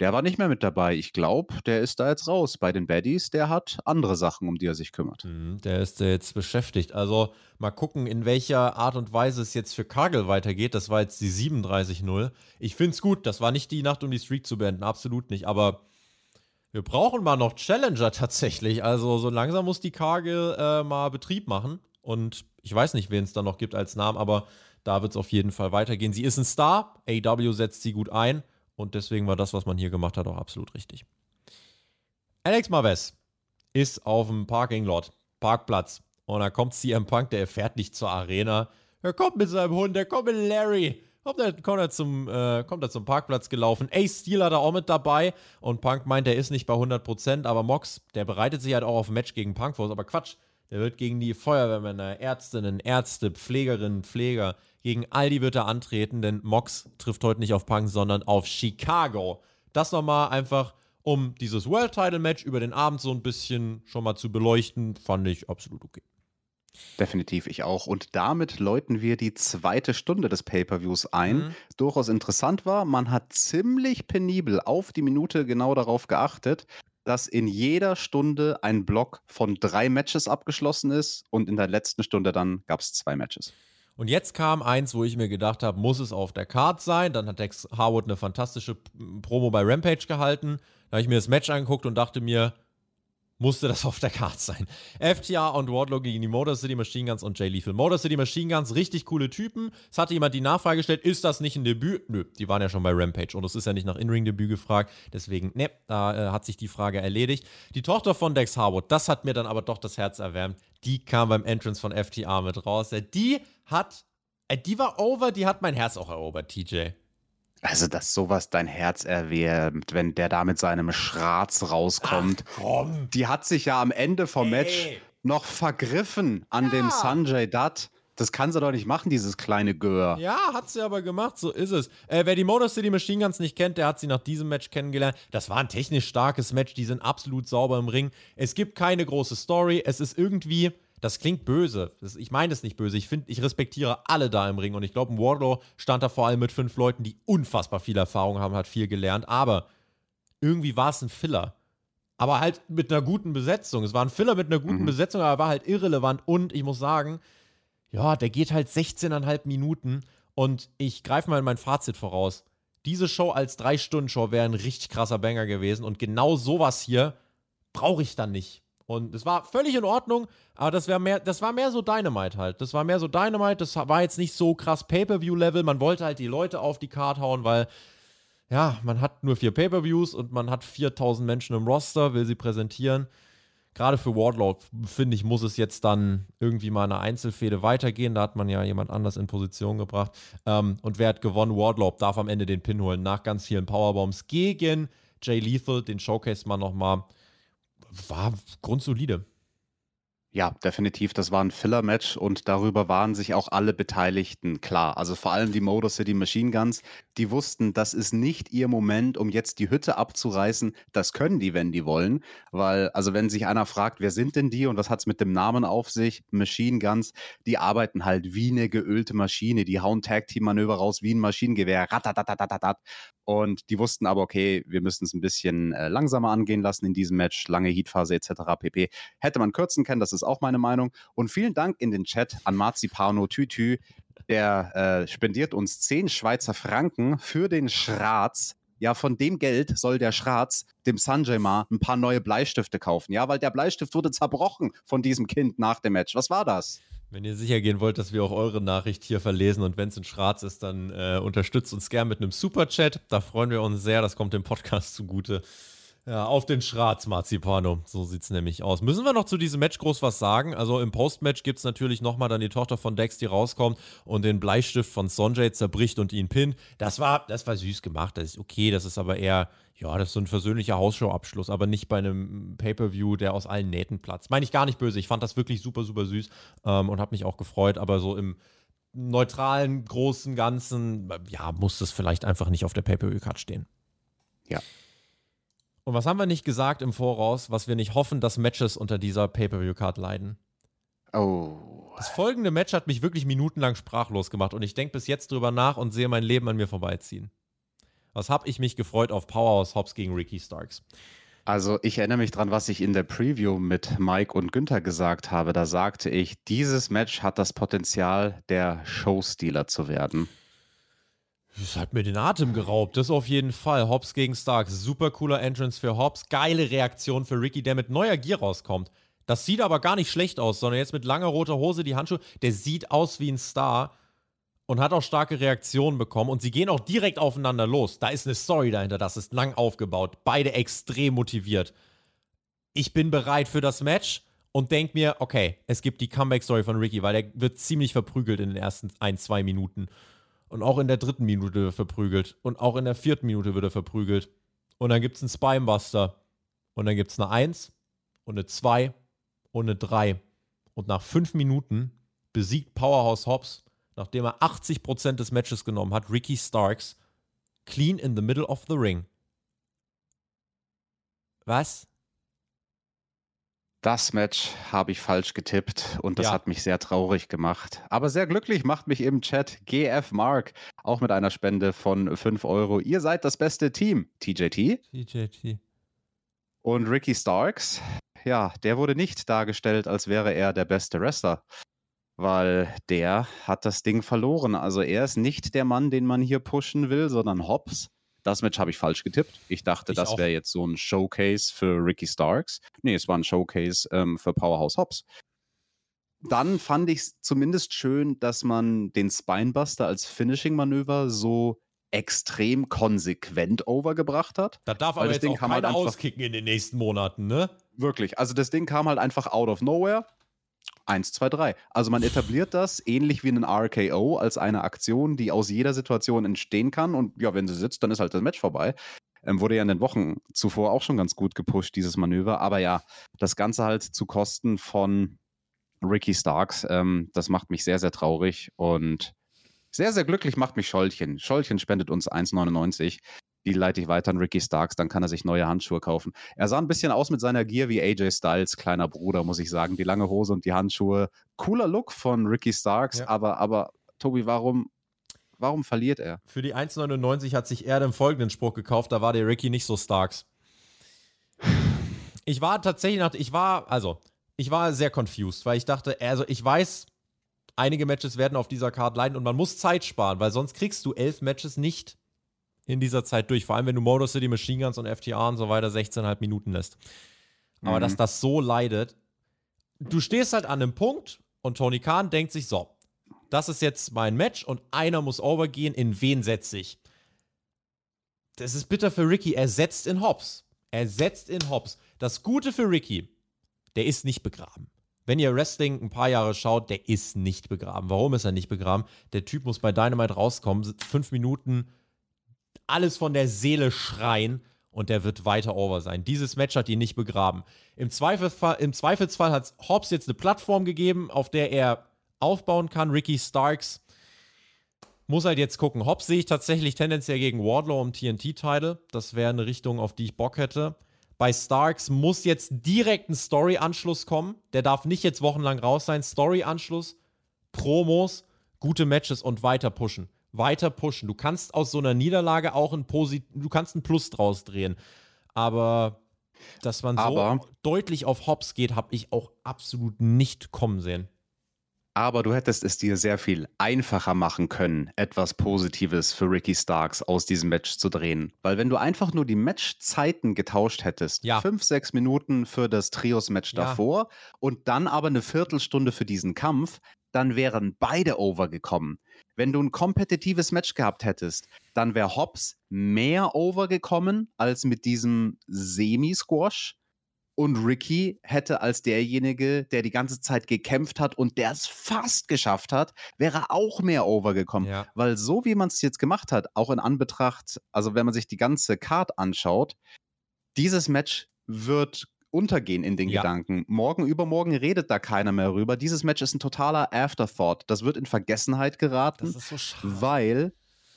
der war nicht mehr mit dabei. Ich glaube, der ist da jetzt raus bei den Baddies. Der hat andere Sachen, um die er sich kümmert. Mhm, der ist jetzt beschäftigt. Also mal gucken, in welcher Art und Weise es jetzt für Kagel weitergeht. Das war jetzt die 37-0. Ich finde es gut. Das war nicht die Nacht, um die Streak zu beenden. Absolut nicht. Aber wir brauchen mal noch Challenger tatsächlich. Also so langsam muss die Kagel äh, mal Betrieb machen. Und ich weiß nicht, wen es da noch gibt als Namen, aber da wird es auf jeden Fall weitergehen. Sie ist ein Star. AW setzt sie gut ein. Und deswegen war das, was man hier gemacht hat, auch absolut richtig. Alex Marves ist auf dem Parking Lot, Parkplatz. Und da kommt CM Punk, der fährt nicht zur Arena. Er kommt mit seinem Hund, der kommt mit Larry. Kommt er, kommt er, zum, äh, kommt er zum Parkplatz gelaufen. Ace Steel hat er auch mit dabei. Und Punk meint, er ist nicht bei 100%. Aber Mox, der bereitet sich halt auch auf ein Match gegen Punk vor. Aber Quatsch, der wird gegen die Feuerwehrmänner, Ärztinnen, Ärzte, Pflegerinnen, Pfleger, gegen all die wird er antreten, denn Mox trifft heute nicht auf Punk, sondern auf Chicago. Das nochmal einfach, um dieses World Title Match über den Abend so ein bisschen schon mal zu beleuchten, fand ich absolut okay. Definitiv, ich auch. Und damit läuten wir die zweite Stunde des Pay-per-Views ein. Mhm. Durchaus interessant war, man hat ziemlich penibel auf die Minute genau darauf geachtet, dass in jeder Stunde ein Block von drei Matches abgeschlossen ist und in der letzten Stunde dann gab es zwei Matches. Und jetzt kam eins, wo ich mir gedacht habe, muss es auf der Card sein. Dann hat Dex Harwood eine fantastische Promo bei Rampage gehalten. Da habe ich mir das Match angeguckt und dachte mir, musste das auf der Karte sein. FTA und Wardlow gegen die Motor City Machine Guns und Jay Lethal. Motor City Machine Guns, richtig coole Typen. Es hatte jemand die Nachfrage gestellt, ist das nicht ein Debüt? Nö, die waren ja schon bei Rampage und es ist ja nicht nach In-Ring-Debüt gefragt. Deswegen, ne, da äh, hat sich die Frage erledigt. Die Tochter von Dex Harwood, das hat mir dann aber doch das Herz erwärmt. Die kam beim Entrance von FTA mit raus. Die hat, äh, die war over, die hat mein Herz auch erobert, TJ. Also, dass sowas dein Herz erwärmt, wenn der da mit seinem Schratz rauskommt. Ach. Die hat sich ja am Ende vom Ey. Match noch vergriffen an ja. dem Sanjay Dutt. Das kann sie doch nicht machen, dieses kleine Gör. Ja, hat sie aber gemacht, so ist es. Äh, wer die Motor City Machine Guns nicht kennt, der hat sie nach diesem Match kennengelernt. Das war ein technisch starkes Match, die sind absolut sauber im Ring. Es gibt keine große Story, es ist irgendwie das klingt böse. Das, ich meine es nicht böse. Ich finde, ich respektiere alle da im Ring und ich glaube, ein Wardlow stand da vor allem mit fünf Leuten, die unfassbar viel Erfahrung haben, hat viel gelernt. Aber irgendwie war es ein Filler. Aber halt mit einer guten Besetzung. Es war ein Filler mit einer guten mhm. Besetzung, aber war halt irrelevant. Und ich muss sagen, ja, der geht halt 16,5 Minuten. Und ich greife mal in mein Fazit voraus. Diese Show als Drei-Stunden-Show wäre ein richtig krasser Banger gewesen. Und genau sowas hier brauche ich dann nicht. Und es war völlig in Ordnung, aber das, mehr, das war mehr so Dynamite halt. Das war mehr so Dynamite, das war jetzt nicht so krass Pay-Per-View-Level. Man wollte halt die Leute auf die Karte hauen, weil, ja, man hat nur vier Pay-Per-Views und man hat 4000 Menschen im Roster, will sie präsentieren. Gerade für Wardlaw, finde ich, muss es jetzt dann irgendwie mal eine Einzelfehde weitergehen. Da hat man ja jemand anders in Position gebracht. Ähm, und wer hat gewonnen? Wardlaw darf am Ende den Pin holen nach ganz vielen Powerbombs gegen Jay Lethal. Den Showcase mal nochmal war grundsolide. Ja, definitiv. Das war ein Filler-Match und darüber waren sich auch alle Beteiligten klar. Also vor allem die Motor City Machine Guns, die wussten, das ist nicht ihr Moment, um jetzt die Hütte abzureißen. Das können die, wenn die wollen. Weil, also wenn sich einer fragt, wer sind denn die und was hat es mit dem Namen auf sich? Machine Guns, die arbeiten halt wie eine geölte Maschine. Die hauen Tag-Team-Manöver raus wie ein Maschinengewehr. Ratatatatat. Und die wussten aber, okay, wir müssen es ein bisschen äh, langsamer angehen lassen in diesem Match, lange Heatphase etc. pp. Hätte man kürzen können, das ist auch meine Meinung. Und vielen Dank in den Chat an Marzipano Tütü, der äh, spendiert uns 10 Schweizer Franken für den Schratz. Ja, von dem Geld soll der Schratz dem Sanjay mal ein paar neue Bleistifte kaufen. Ja, weil der Bleistift wurde zerbrochen von diesem Kind nach dem Match. Was war das? Wenn ihr sicher gehen wollt, dass wir auch eure Nachricht hier verlesen und wenn es in Schwarz ist, dann äh, unterstützt uns gern mit einem Superchat. Da freuen wir uns sehr. Das kommt dem Podcast zugute. Ja, auf den Schratz, Marzipano. So sieht es nämlich aus. Müssen wir noch zu diesem Match groß was sagen? Also im Postmatch gibt es natürlich nochmal dann die Tochter von Dex, die rauskommt und den Bleistift von Sonjay zerbricht und ihn pinnt. Das war, das war süß gemacht. Das ist okay. Das ist aber eher, ja, das ist so ein versöhnlicher Hausshow-Abschluss, aber nicht bei einem Pay-Per-View, der aus allen Nähten platzt. Meine ich gar nicht böse. Ich fand das wirklich super, super süß ähm, und habe mich auch gefreut. Aber so im neutralen, großen Ganzen, ja, muss das vielleicht einfach nicht auf der Pay-Per-View-Card stehen. Ja. Und was haben wir nicht gesagt im Voraus, was wir nicht hoffen, dass Matches unter dieser Pay-Per-View-Card leiden? Oh. Das folgende Match hat mich wirklich minutenlang sprachlos gemacht und ich denke bis jetzt drüber nach und sehe mein Leben an mir vorbeiziehen. Was habe ich mich gefreut auf Powerhouse Hobbs gegen Ricky Starks? Also ich erinnere mich dran, was ich in der Preview mit Mike und Günther gesagt habe. Da sagte ich, dieses Match hat das Potenzial, der Showstealer zu werden. Das hat mir den Atem geraubt, das auf jeden Fall. Hobbs gegen Stark, super cooler Entrance für Hobbs, geile Reaktion für Ricky, der mit neuer Gier rauskommt. Das sieht aber gar nicht schlecht aus, sondern jetzt mit langer roter Hose, die Handschuhe, der sieht aus wie ein Star und hat auch starke Reaktionen bekommen und sie gehen auch direkt aufeinander los. Da ist eine Story dahinter, das ist lang aufgebaut, beide extrem motiviert. Ich bin bereit für das Match und denke mir, okay, es gibt die Comeback-Story von Ricky, weil der wird ziemlich verprügelt in den ersten ein, zwei Minuten. Und auch in der dritten Minute wird er verprügelt. Und auch in der vierten Minute wird er verprügelt. Und dann gibt es einen Spinebuster. Und dann gibt es eine 1 und eine 2 und eine 3. Und nach fünf Minuten besiegt Powerhouse Hobbs, nachdem er 80% des Matches genommen hat, Ricky Starks clean in the middle of the ring. Was? Das Match habe ich falsch getippt und das Ja. hat mich sehr traurig gemacht. Aber sehr glücklich macht mich im Chat GF Mark, auch mit einer Spende von 5 Euro. Ihr seid das beste Team. TJT TJT. und Ricky Starks. Ja, der wurde nicht dargestellt, als wäre er der beste Wrestler, weil der hat das Ding verloren. Also er ist nicht der Mann, den man hier pushen will, sondern Hobbs. Das Match habe ich falsch getippt. Ich dachte, Ich das wäre jetzt so ein Showcase für Ricky Starks. Nee, es war ein Showcase ähm, für Powerhouse Hobbs. Dann fand ich es zumindest schön, dass man den Spinebuster als Finishing-Manöver so extrem konsequent overgebracht hat. Da darf aber das jetzt Ding auch keiner einfach- auskicken in den nächsten Monaten, ne? Wirklich. Also das Ding kam halt einfach out of nowhere. Eins, zwei, drei. Also man etabliert das ähnlich wie einen RKO als eine Aktion, die aus jeder Situation entstehen kann. Und ja, wenn sie sitzt, dann ist halt das Match vorbei. Ähm, wurde ja in den Wochen zuvor auch schon ganz gut gepusht, dieses Manöver. Aber ja, das Ganze halt zu Kosten von Ricky Starks, ähm, das macht mich sehr, sehr traurig. Und sehr, sehr glücklich macht mich Schollchen. Schollchen spendet uns 1,99. Die leite ich weiter an Ricky Starks, dann kann er sich neue Handschuhe kaufen. Er sah ein bisschen aus mit seiner Gear wie AJ Styles, kleiner Bruder, muss ich sagen. Die lange Hose und die Handschuhe. Cooler Look von Ricky Starks, Ja. aber, aber Tobi, warum, warum verliert er? Für die 1,99 hat sich er den folgenden Spruch gekauft, da war der Ricky nicht so Starks. Ich war tatsächlich nach, ich war, also, ich war sehr confused, weil ich dachte, also ich weiß, einige Matches werden auf dieser Card leiden und man muss Zeit sparen, weil sonst kriegst du elf Matches nicht in dieser Zeit durch. Vor allem, wenn du Motor City Machine Guns und FTA und so weiter 16,5 Minuten lässt. Aber Mhm. dass das so leidet, du stehst halt an einem Punkt und Tony Khan denkt sich, so, das ist jetzt mein Match und einer muss overgehen, in wen setze ich? Das ist bitter für Ricky, er setzt in Hobbs. Er setzt in Hobbs. Das Gute für Ricky, der ist nicht begraben. Wenn ihr Wrestling ein paar Jahre schaut, der ist nicht begraben. Warum ist er nicht begraben? Der Typ muss bei Dynamite rauskommen, fünf Minuten alles von der Seele schreien und der wird weiter over sein. Dieses Match hat ihn nicht begraben. Im Zweifelsfall, im Zweifelsfall hat Hobbs jetzt eine Plattform gegeben, auf der er aufbauen kann. Ricky Starks muss halt jetzt gucken. Hobbs sehe ich tatsächlich tendenziell gegen Wardlow im TNT-Title. Das wäre eine Richtung, auf die ich Bock hätte. Bei Starks muss jetzt direkt ein Story-Anschluss kommen. Der darf nicht jetzt wochenlang raus sein. Story-Anschluss, Promos, gute Matches und weiter pushen. Weiter pushen. Du kannst aus so einer Niederlage auch ein Posit du kannst ein Plus draus drehen. Aber dass man so Aber- deutlich auf Hobbs geht, habe ich auch absolut nicht kommen sehen. Aber du hättest es dir sehr viel einfacher machen können, etwas Positives für Ricky Starks aus diesem Match zu drehen. Weil wenn du einfach nur die Matchzeiten getauscht hättest, Ja. fünf, sechs Minuten für das Trios-Match Ja. davor und dann aber eine Viertelstunde für diesen Kampf, dann wären beide over gekommen. Wenn du ein kompetitives Match gehabt hättest, dann wäre Hobbs mehr over gekommen als mit diesem Semi-Squash. Und Ricky hätte als derjenige, der die ganze Zeit gekämpft hat und der es fast geschafft hat, wäre auch mehr overgekommen. Ja. Weil so wie man es jetzt gemacht hat, auch in Anbetracht, also wenn man sich die ganze Card anschaut, dieses Match wird untergehen in den ja. Gedanken. Morgen, übermorgen redet da keiner mehr rüber. Dieses Match ist ein totaler Afterthought. Das wird in Vergessenheit geraten, so weil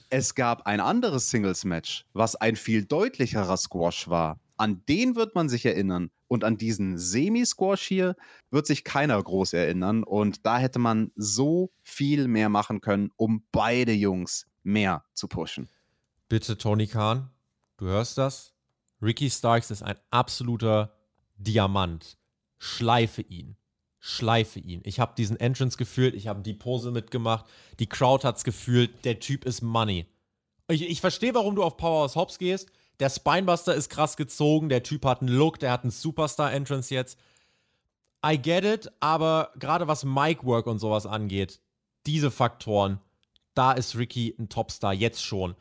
es gab ein anderes Singles-Match, was ein viel deutlicherer Squash war. An den wird man sich erinnern. Und an diesen Semi-Squash hier wird sich keiner groß erinnern. Und da hätte man so viel mehr machen können, um beide Jungs mehr zu pushen. Bitte, Tony Khan, du hörst das? Ricky Starks ist ein absoluter Diamant. Schleife ihn. Schleife ihn. Ich habe diesen Entrance gefühlt, ich habe die Pose mitgemacht, die Crowd hat's gefühlt, der Typ ist Money. Ich, ich verstehe, warum du auf Powerhouse Hobbs gehst. Der Spinebuster ist krass gezogen, der Typ hat einen Look, der hat einen Superstar-Entrance jetzt. I get it, aber gerade was Mic-Work und sowas angeht, diese Faktoren, da ist Ricky ein Topstar jetzt schon.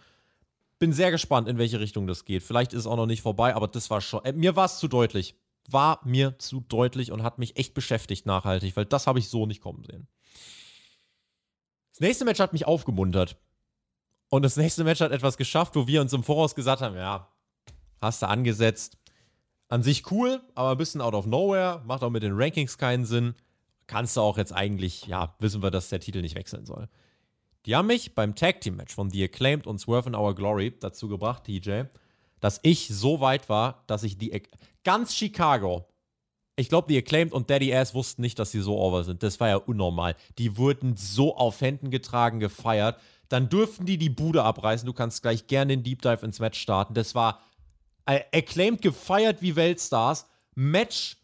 Bin sehr gespannt, in welche Richtung das geht. Vielleicht ist es auch noch nicht vorbei, aber das war schon. Äh, mir war es zu deutlich war mir zu deutlich und hat mich echt beschäftigt nachhaltig, weil das habe ich so nicht kommen sehen. Das nächste Match hat mich aufgemuntert. Und das nächste Match hat etwas geschafft, wo wir uns im Voraus gesagt haben, ja, hast du angesetzt. An sich cool, aber ein bisschen out of nowhere, macht auch mit den Rankings keinen Sinn. Kannst du auch jetzt eigentlich, ja, wissen wir, dass der Titel nicht wechseln soll. Die haben mich beim Tag Team Match von The Acclaimed und Swerve in Our Glory dazu gebracht, TJ, dass ich so weit war, dass ich die ganz Chicago, ich glaube, die Acclaimed und Daddy Ass wussten nicht, dass sie so over sind. Das war ja unnormal. Die wurden so auf Händen getragen, gefeiert. Dann durften die die Bude abreißen. Du kannst gleich gerne den Deep Dive ins Match starten. Das war äh, Acclaimed gefeiert wie Weltstars. Match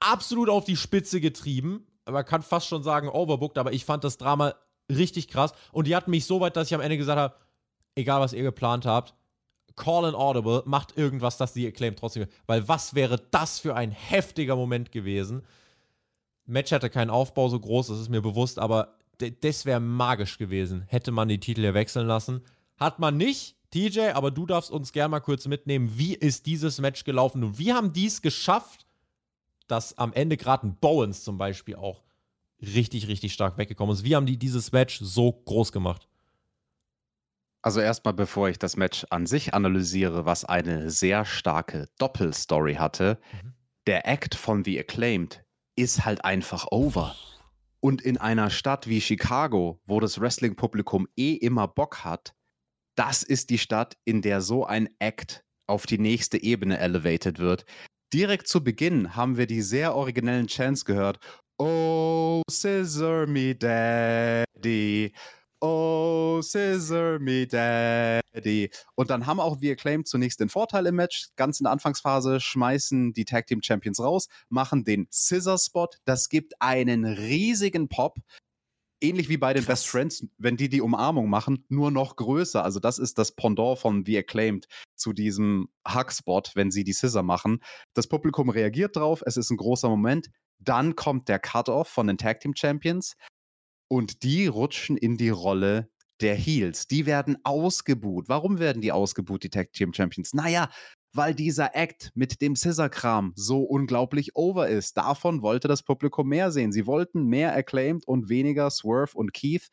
absolut auf die Spitze getrieben. Man kann fast schon sagen overbooked, aber ich fand das Drama richtig krass. Und die hatten mich so weit, dass ich am Ende gesagt habe, egal was ihr geplant habt, Call an Audible, macht irgendwas, dass die Acclaim trotzdem. Weil was wäre das für ein heftiger Moment gewesen? Match hatte keinen Aufbau so groß, das ist mir bewusst, aber das wäre magisch gewesen, hätte man die Titel ja wechseln lassen. Hat man nicht, TJ, aber du darfst uns gerne mal kurz mitnehmen, wie ist dieses Match gelaufen und wie haben die es geschafft, dass am Ende gerade ein Bowens zum Beispiel auch richtig, richtig stark weggekommen ist. Wie haben die dieses Match so groß gemacht? Also erstmal, bevor ich das Match an sich analysiere, was eine sehr starke Doppelstory hatte, mhm. der Act von The Acclaimed ist halt einfach over. Und in einer Stadt wie Chicago, wo das Wrestling-Publikum eh immer Bock hat, das ist die Stadt, in der so ein Act auf die nächste Ebene elevated wird. Direkt zu Beginn haben wir die sehr originellen Chants gehört. Oh, scissor me daddy. Oh, scissor me daddy. Und dann haben auch wir Acclaim zunächst den Vorteil im Match. Ganz in der Anfangsphase schmeißen die Tag Team Champions raus, machen den Scissor Spot. Das gibt einen riesigen Pop. Ähnlich wie bei den Krass. Best Friends, wenn die die Umarmung machen, nur noch größer. Also das ist das Pendant von The Acclaimed zu diesem Hug-Spot, wenn sie die Scissor machen. Das Publikum reagiert drauf, es ist ein großer Moment. Dann kommt der Cut-Off von den Tag Team Champions. Und die rutschen in die Rolle der Heels. Die werden ausgebuht. Warum werden die ausgebuht, die Tag Team Champions? Naja, weil dieser Act mit dem Scissor-Kram so unglaublich over ist. Davon wollte das Publikum mehr sehen. Sie wollten mehr Acclaimed und weniger Swerve und Keith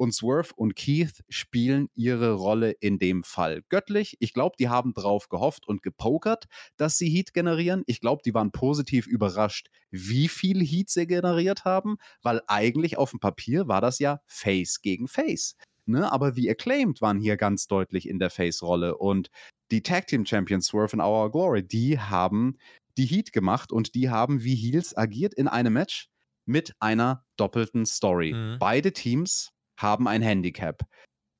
und Swerve und Keith spielen ihre Rolle in dem Fall göttlich. Ich glaube, die haben drauf gehofft und gepokert, dass sie Heat generieren. Ich glaube, die waren positiv überrascht, wie viel Heat sie generiert haben, weil eigentlich auf dem Papier war das ja Face gegen Face. Ne? Aber wie acclaimed waren hier ganz deutlich in der Face-Rolle und die Tag Team Champions Swerve in Our Glory, die haben die Heat gemacht und die haben wie Heels agiert in einem Match mit einer doppelten Story. Mhm. Beide Teams haben ein Handicap.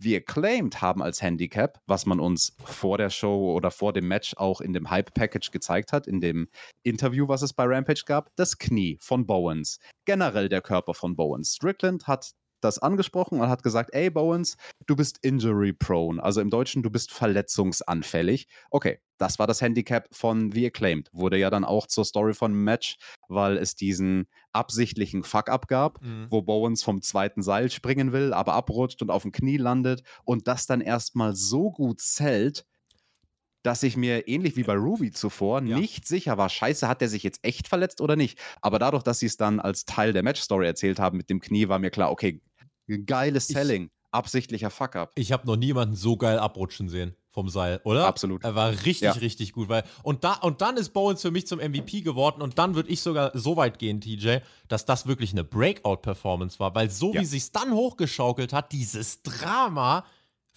Wir Acclaimed haben als Handicap, was man uns vor der Show oder vor dem Match auch in dem Hype-Package gezeigt hat, in dem Interview, was es bei Rampage gab, das Knie von Bowens. Generell der Körper von Bowens. Strickland hat das angesprochen und hat gesagt, ey Bowens, du bist injury prone, also im Deutschen, du bist verletzungsanfällig. Okay, das war das Handicap von The Acclaimed. Wurde ja dann auch zur Story von Match, weil es diesen absichtlichen Fuck-up gab, mhm. wo Bowens vom zweiten Seil springen will, aber abrutscht und auf dem Knie landet und das dann erstmal so gut zählt, dass ich mir ähnlich wie bei Ruby zuvor ja. nicht sicher war, scheiße, hat der sich jetzt echt verletzt oder nicht. Aber dadurch, dass sie es dann als Teil der Match-Story erzählt haben mit dem Knie, war mir klar, okay, geiles Selling, ich, absichtlicher Fuck-up. Ich habe noch niemanden so geil abrutschen sehen vom Seil, oder? Absolut. Er war richtig, ja. richtig gut. Weil, und, da, und dann ist Bowens für mich zum MVP geworden und dann würde ich sogar so weit gehen, TJ, dass das wirklich eine Breakout-Performance war, weil so ja. wie sich dann hochgeschaukelt hat, dieses Drama.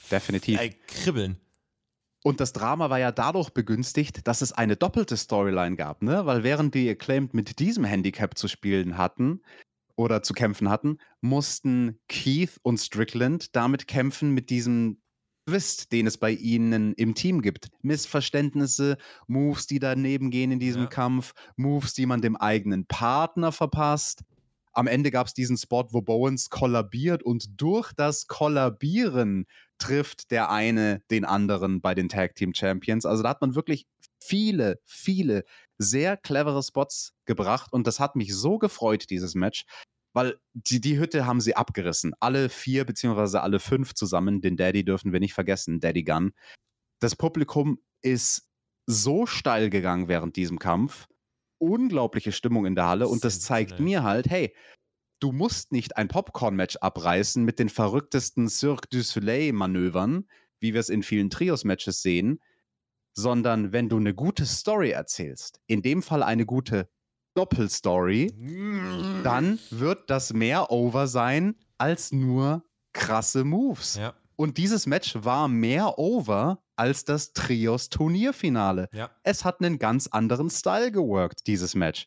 Definitiv. Äh, kribbeln. Und das Drama war ja dadurch begünstigt, dass es eine doppelte Storyline gab, ne? Weil während die Acclaimed mit diesem Handicap zu spielen hatten oder zu kämpfen hatten, mussten Keith und Strickland damit kämpfen mit diesem Twist, den es bei ihnen im Team gibt. Missverständnisse, Moves, die daneben gehen in diesem ja. Kampf, Moves, die man dem eigenen Partner verpasst. Am Ende gab es diesen Spot, wo Bowens kollabiert und durch das Kollabieren trifft der eine den anderen bei den Tag Team Champions. Also da hat man wirklich viele, viele sehr clevere Spots gebracht und das hat mich so gefreut, dieses Match, weil die, die Hütte haben sie abgerissen. Alle vier beziehungsweise alle fünf zusammen. Den Daddy dürfen wir nicht vergessen, Daddy Gun. Das Publikum ist so steil gegangen während diesem Kampf. Unglaubliche Stimmung in der Halle und das zeigt mir halt, hey, du musst nicht ein Popcorn-Match abreißen mit den verrücktesten Cirque du Soleil-Manövern, wie wir es in vielen Trios-Matches sehen, sondern wenn du eine gute Story erzählst, in dem Fall eine gute Doppelstory, dann wird das mehr over sein als nur krasse Moves. Ja. Und dieses Match war mehr over als das Trios Turnierfinale. Ja. Es hat einen ganz anderen Style geworkt, dieses Match.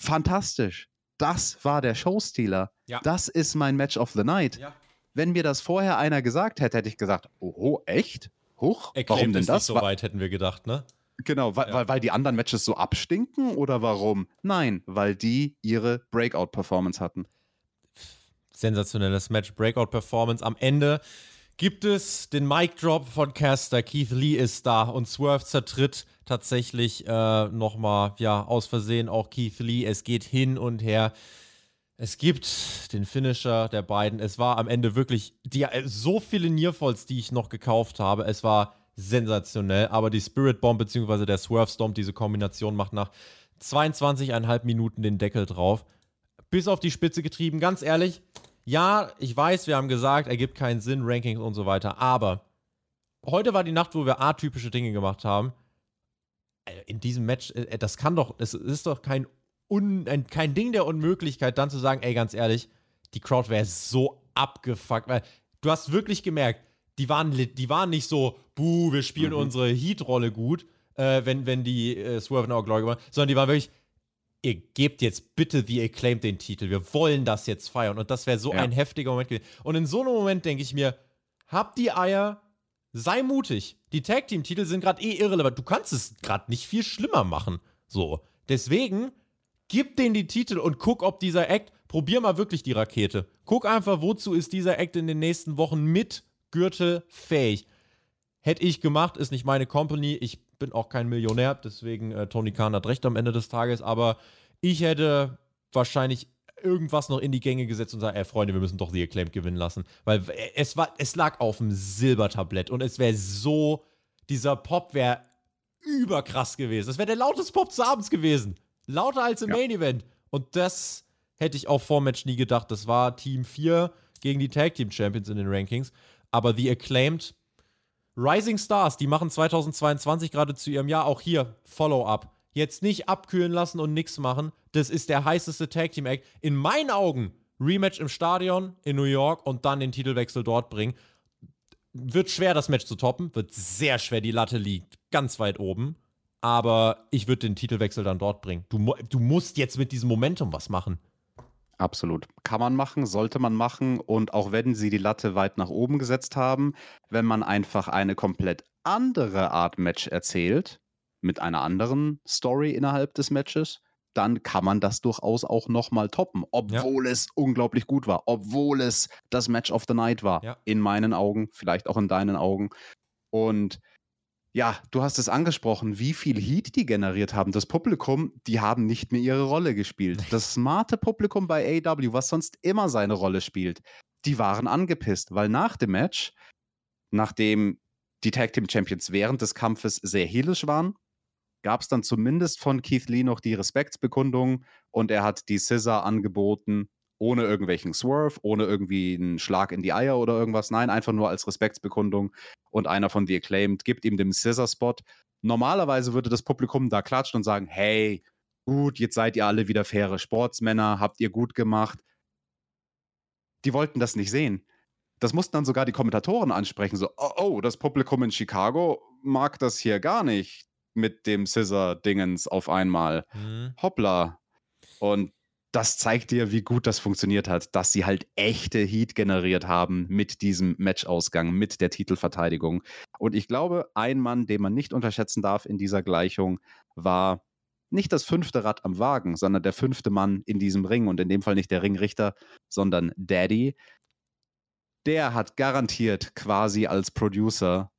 Fantastisch das war der Showstealer. Ja. Das ist mein Match of the Night. Wenn mir das vorher einer gesagt hätte, hätte ich gesagt, oh, echt? Huch, warum denn das? Nicht so weit hätten wir gedacht, ne? Genau, weil, ja. weil, weil die anderen Matches so abstinken oder warum? Nein, weil die ihre Breakout-Performance hatten. Sensationelles Match, Breakout-Performance. Am Ende gibt es den Mic-Drop von Caster. Keith Lee ist da und Swerve zertritt tatsächlich äh, nochmal, ja, aus Versehen auch Keith Lee. Es geht hin und her. Es gibt den Finisher der beiden. Es war am Ende wirklich die, äh, so viele Nearfalls, die ich noch gekauft habe. Es war sensationell. Aber die Spirit Bomb bzw. der Swerve Stomp, diese Kombination macht nach 22,5 Minuten den Deckel drauf. Bis auf die Spitze getrieben. Ganz ehrlich, ja, ich weiß, wir haben gesagt, ergibt keinen Sinn, Rankings und so weiter. Aber heute war die Nacht, wo wir atypische Dinge gemacht haben. Äh, in diesem Match, äh, das kann doch, es ist doch kein, Un, ein, kein Ding der Unmöglichkeit, dann zu sagen, ey, ganz ehrlich, die Crowd wäre so abgefuckt, weil du hast wirklich gemerkt, die waren, die waren nicht so, buh, wir spielen mhm. unsere Heat-Rolle gut, äh, wenn, wenn die äh, Swerve in Our Glory waren, sondern die waren wirklich, ihr gebt jetzt bitte The Acclaimed den Titel, wir wollen das jetzt feiern und das wäre so ja. ein heftiger Moment gewesen. Und in so einem Moment denke ich mir, habt die Eier, sei mutig. Die Tag Team Titel sind gerade eh irrelevant. Du kannst es gerade nicht viel schlimmer machen. So. Deswegen gib denen die Titel und guck, ob dieser Act, probier mal wirklich die Rakete. Guck einfach, wozu ist dieser Act in den nächsten Wochen mit Gürtel fähig. Hätte ich gemacht, ist nicht meine Company. Ich bin auch kein Millionär, deswegen äh, Tony Khan hat recht am Ende des Tages, aber ich hätte wahrscheinlich irgendwas noch in die Gänge gesetzt und sagt, ey Freunde, wir müssen doch The Acclaimed gewinnen lassen. Weil es war, es lag auf dem Silbertablett und es wäre so, dieser Pop wäre überkrass gewesen. Das wäre der lauteste Pop des Abends gewesen. Lauter als im ja. Main Event. Und das hätte ich auch vor Match nie gedacht. Das war Team 4 gegen die Tag Team Champions in den Rankings. Aber The Acclaimed Rising Stars, die machen 2022 gerade zu ihrem Jahr auch hier Follow-up jetzt nicht abkühlen lassen und nichts machen. Das ist der heißeste Tag Team Act. In meinen Augen Rematch im Stadion in New York und dann den Titelwechsel dort bringen. Wird schwer, das Match zu toppen. Wird sehr schwer. Die Latte liegt ganz weit oben. Aber ich würde den Titelwechsel dann dort bringen. Du, du musst jetzt mit diesem Momentum was machen. Absolut. Kann man machen, sollte man machen. Und auch wenn sie die Latte weit nach oben gesetzt haben, wenn man einfach eine komplett andere Art Match erzählt, mit einer anderen Story innerhalb des Matches, dann kann man das durchaus auch nochmal toppen, obwohl ja. es unglaublich gut war, obwohl es das Match of the Night war, ja. in meinen Augen, vielleicht auch in deinen Augen. Und ja, du hast es angesprochen, wie viel Heat die generiert haben. Das Publikum, die haben nicht mehr ihre Rolle gespielt. Das smarte Publikum bei AW, was sonst immer seine Rolle spielt, die waren angepisst, weil nach dem Match, nachdem die Tag Team Champions während des Kampfes sehr heelisch waren, gab es dann zumindest von Keith Lee noch die Respektsbekundung und er hat die Scissor angeboten, ohne irgendwelchen Swerve, ohne irgendwie einen Schlag in die Eier oder irgendwas. Nein, einfach nur als Respektsbekundung. Und einer von The Acclaimed gibt ihm den Scissor-Spot. Normalerweise würde das Publikum da klatschen und sagen: Hey, gut, jetzt seid ihr alle wieder faire Sportsmänner, habt ihr gut gemacht. Die wollten das nicht sehen. Das mussten dann sogar die Kommentatoren ansprechen: so, oh, oh das Publikum in Chicago mag das hier gar nicht mit dem Scissor-Dingens auf einmal. Mhm. Hoppla. Und das zeigt dir, wie gut das funktioniert hat, dass sie halt echte Heat generiert haben mit diesem Matchausgang, mit der Titelverteidigung. Und ich glaube, ein Mann, den man nicht unterschätzen darf in dieser Gleichung, war nicht das fünfte Rad am Wagen, sondern der fünfte Mann in diesem Ring und in dem Fall nicht der Ringrichter, sondern Daddy. Der hat garantiert quasi als Producer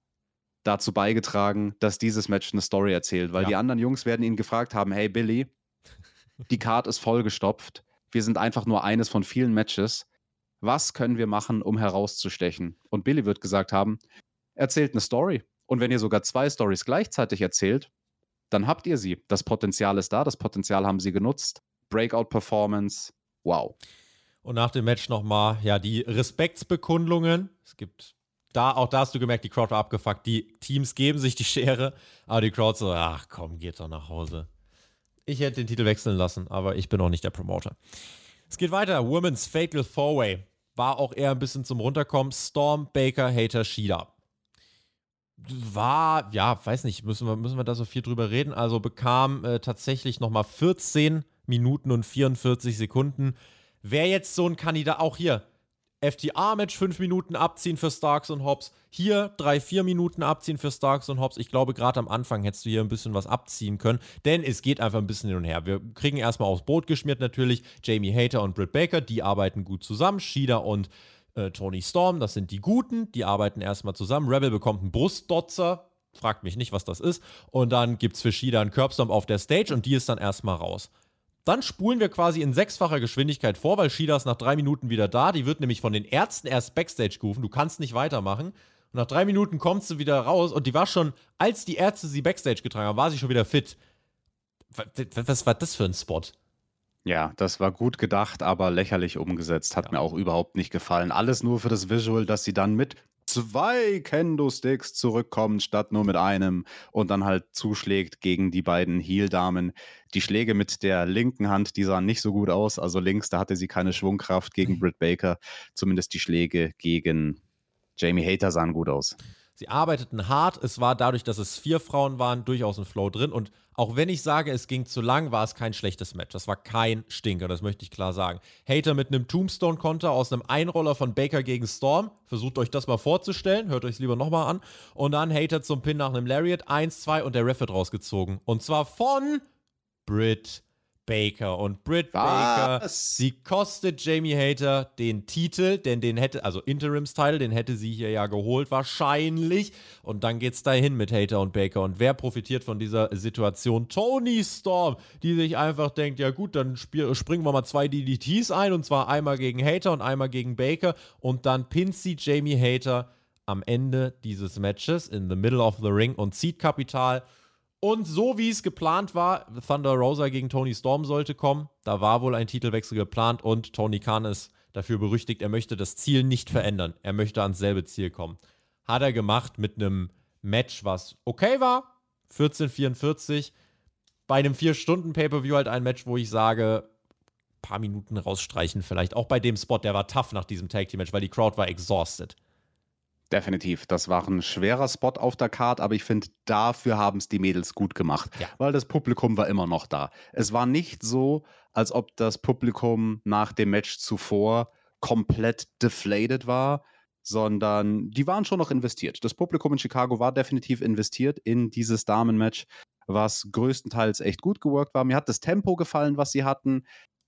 dazu beigetragen, dass dieses Match eine Story erzählt, weil ja. die anderen Jungs werden ihn gefragt haben, hey Billy, die Card ist vollgestopft, wir sind einfach nur eines von vielen Matches, was können wir machen, um herauszustechen? Und Billy wird gesagt haben, erzählt eine Story. Und wenn ihr sogar zwei Stories gleichzeitig erzählt, dann habt ihr sie. Das Potenzial ist da, das Potenzial haben sie genutzt. Breakout-Performance, wow. Und nach dem Match nochmal, ja, die Respektsbekundungen. Es gibt da, auch da hast du gemerkt, die Crowd war abgefuckt. Die Teams geben sich die Schere, aber die Crowd so, ach komm, geht doch nach Hause. Ich hätte den Titel wechseln lassen, aber ich bin auch nicht der Promoter. Es geht weiter. Women's Fatal Four-Way. War auch eher ein bisschen zum Runterkommen. Storm, Baker, Hater, Shida. War, ja, weiß nicht, müssen wir, müssen wir da so viel drüber reden. Also bekam äh, tatsächlich nochmal 14 Minuten und 44 Sekunden. Wer jetzt so ein Kandidat, auch hier, FTA-Match 5 Minuten abziehen für Starks und Hobbs. Hier 3, 4 Minuten abziehen für Starks und Hobbs. Ich glaube, gerade am Anfang hättest du hier ein bisschen was abziehen können, denn es geht einfach ein bisschen hin und her. Wir kriegen erstmal aufs Boot geschmiert natürlich Jamie Hater und Britt Baker, die arbeiten gut zusammen. Shida und äh, Tony Storm, das sind die Guten, die arbeiten erstmal zusammen. Rebel bekommt einen Brustdotzer, fragt mich nicht, was das ist. Und dann gibt es für Shida einen Curbstomp auf der Stage und die ist dann erstmal raus. Dann spulen wir quasi in sechsfacher Geschwindigkeit vor, weil Shida ist nach drei Minuten wieder da. Die wird nämlich von den Ärzten erst Backstage gerufen. Du kannst nicht weitermachen. Und nach drei Minuten kommt sie wieder raus und die war schon, als die Ärzte sie Backstage getragen haben, war sie schon wieder fit. Was war das für ein Spot? Ja, das war gut gedacht, aber lächerlich umgesetzt. Hat ja. mir auch überhaupt nicht gefallen. Alles nur für das Visual, dass sie dann mit zwei Kendo-Sticks zurückkommt, statt nur mit einem und dann halt zuschlägt gegen die beiden Heel-Damen. Die Schläge mit der linken Hand, die sahen nicht so gut aus. Also links, da hatte sie keine Schwungkraft gegen mhm. Britt Baker. Zumindest die Schläge gegen Jamie Hater sahen gut aus. Sie arbeiteten hart. Es war dadurch, dass es vier Frauen waren, durchaus ein Flow drin. Und auch wenn ich sage, es ging zu lang, war es kein schlechtes Match. Das war kein Stinker, das möchte ich klar sagen. Hater mit einem Tombstone-Konter aus einem Einroller von Baker gegen Storm. Versucht euch das mal vorzustellen. Hört euch es lieber nochmal an. Und dann Hater zum Pin nach einem Lariat. Eins, zwei und der Ref wird rausgezogen. Und zwar von Britt Baker. Und Britt? Baker, sie kostet Jamie Hater den Titel, denn den hätte, also Interims-Title, den hätte sie hier ja geholt, wahrscheinlich. Und dann geht's dahin mit Hater und Baker. Und wer profitiert von dieser Situation? Tony Storm, die sich einfach denkt, ja gut, dann springen wir mal zwei DDTs ein, und zwar einmal gegen Hater und einmal gegen Baker. Und dann pinnt sie Jamie Hater am Ende dieses Matches in the middle of the ring und zieht Kapital und so wie es geplant war, Thunder Rosa gegen Tony Storm sollte kommen. Da war wohl ein Titelwechsel geplant und Tony Khan ist dafür berüchtigt, er möchte das Ziel nicht verändern. Er möchte ans selbe Ziel kommen. Hat er gemacht mit einem Match, was okay war. 14:44. Bei einem 4-Stunden-Pay-Per-View halt ein Match, wo ich sage, paar Minuten rausstreichen vielleicht. Auch bei dem Spot, der war tough nach diesem Tag-Team-Match, weil die Crowd war exhausted. Definitiv. Das war ein schwerer Spot auf der Card, aber ich finde, dafür haben es die Mädels gut gemacht, ja. weil das Publikum war immer noch da. Es war nicht so, als ob das Publikum nach dem Match zuvor komplett deflated war, sondern die waren schon noch investiert. Das Publikum in Chicago war definitiv investiert in dieses Damenmatch was größtenteils echt gut geworkt war. Mir hat das Tempo gefallen, was sie hatten.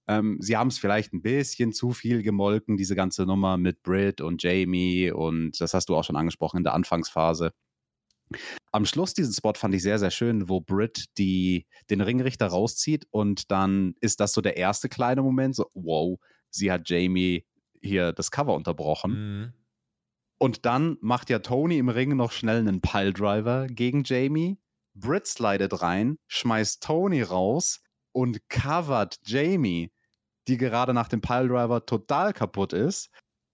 Ähm, sie haben es vielleicht ein bisschen zu viel gemolken, diese ganze Nummer mit Britt und Jamie und das hast du auch schon angesprochen in der Anfangsphase. Am Schluss diesen Spot fand ich sehr, sehr schön, wo Britt die, den Ringrichter rauszieht und dann ist das so der erste kleine Moment, so, wow, sie hat Jamie hier das Cover unterbrochen. Mhm. Und dann macht ja Tony im Ring noch schnell einen Piledriver gegen Jamie. Britt slidet rein, schmeißt Tony raus und covert Jamie, die gerade nach dem Piledriver total kaputt ist.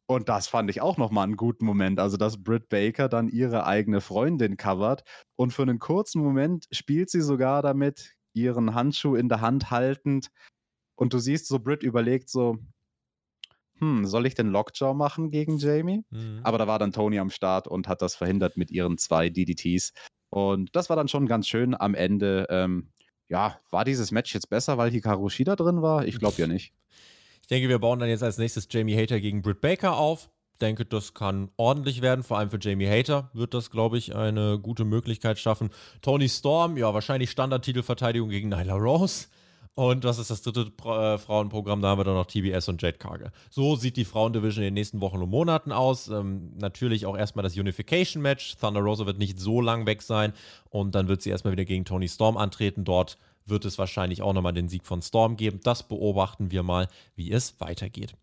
Und das fand ich auch nochmal einen guten Moment. Also, dass Britt Baker dann ihre eigene Freundin covert und für einen kurzen Moment spielt sie sogar damit, ihren Handschuh in der Hand haltend. Und du siehst so, Britt überlegt so, hm, soll ich den Lockjaw machen gegen Jamie? Mhm. Aber da war dann Tony am Start und hat das verhindert mit ihren zwei DDTs. Und das war dann schon ganz schön am Ende. Ähm, ja, war dieses Match jetzt besser, weil Hikaru Shida drin war? Ich glaube ja nicht. Ich denke, wir bauen dann jetzt als nächstes Jamie Hater gegen Britt Baker auf. Ich denke, das kann ordentlich werden. Vor allem für Jamie Hater wird das, glaube ich, eine gute Möglichkeit schaffen. Tony Storm, ja, wahrscheinlich Standardtitelverteidigung gegen Nyla Rose. Und was ist das dritte äh, Frauenprogramm? Da haben wir dann noch TBS und Jade Cargill. So sieht die Frauendivision in den nächsten Wochen und Monaten aus. Ähm, natürlich auch erstmal das Unification-Match. Thunder Rosa wird nicht so lang weg sein. Und dann wird sie erstmal wieder gegen Tony Storm antreten. Dort wird es wahrscheinlich auch nochmal den Sieg von Storm geben. Das beobachten wir mal, wie es weitergeht.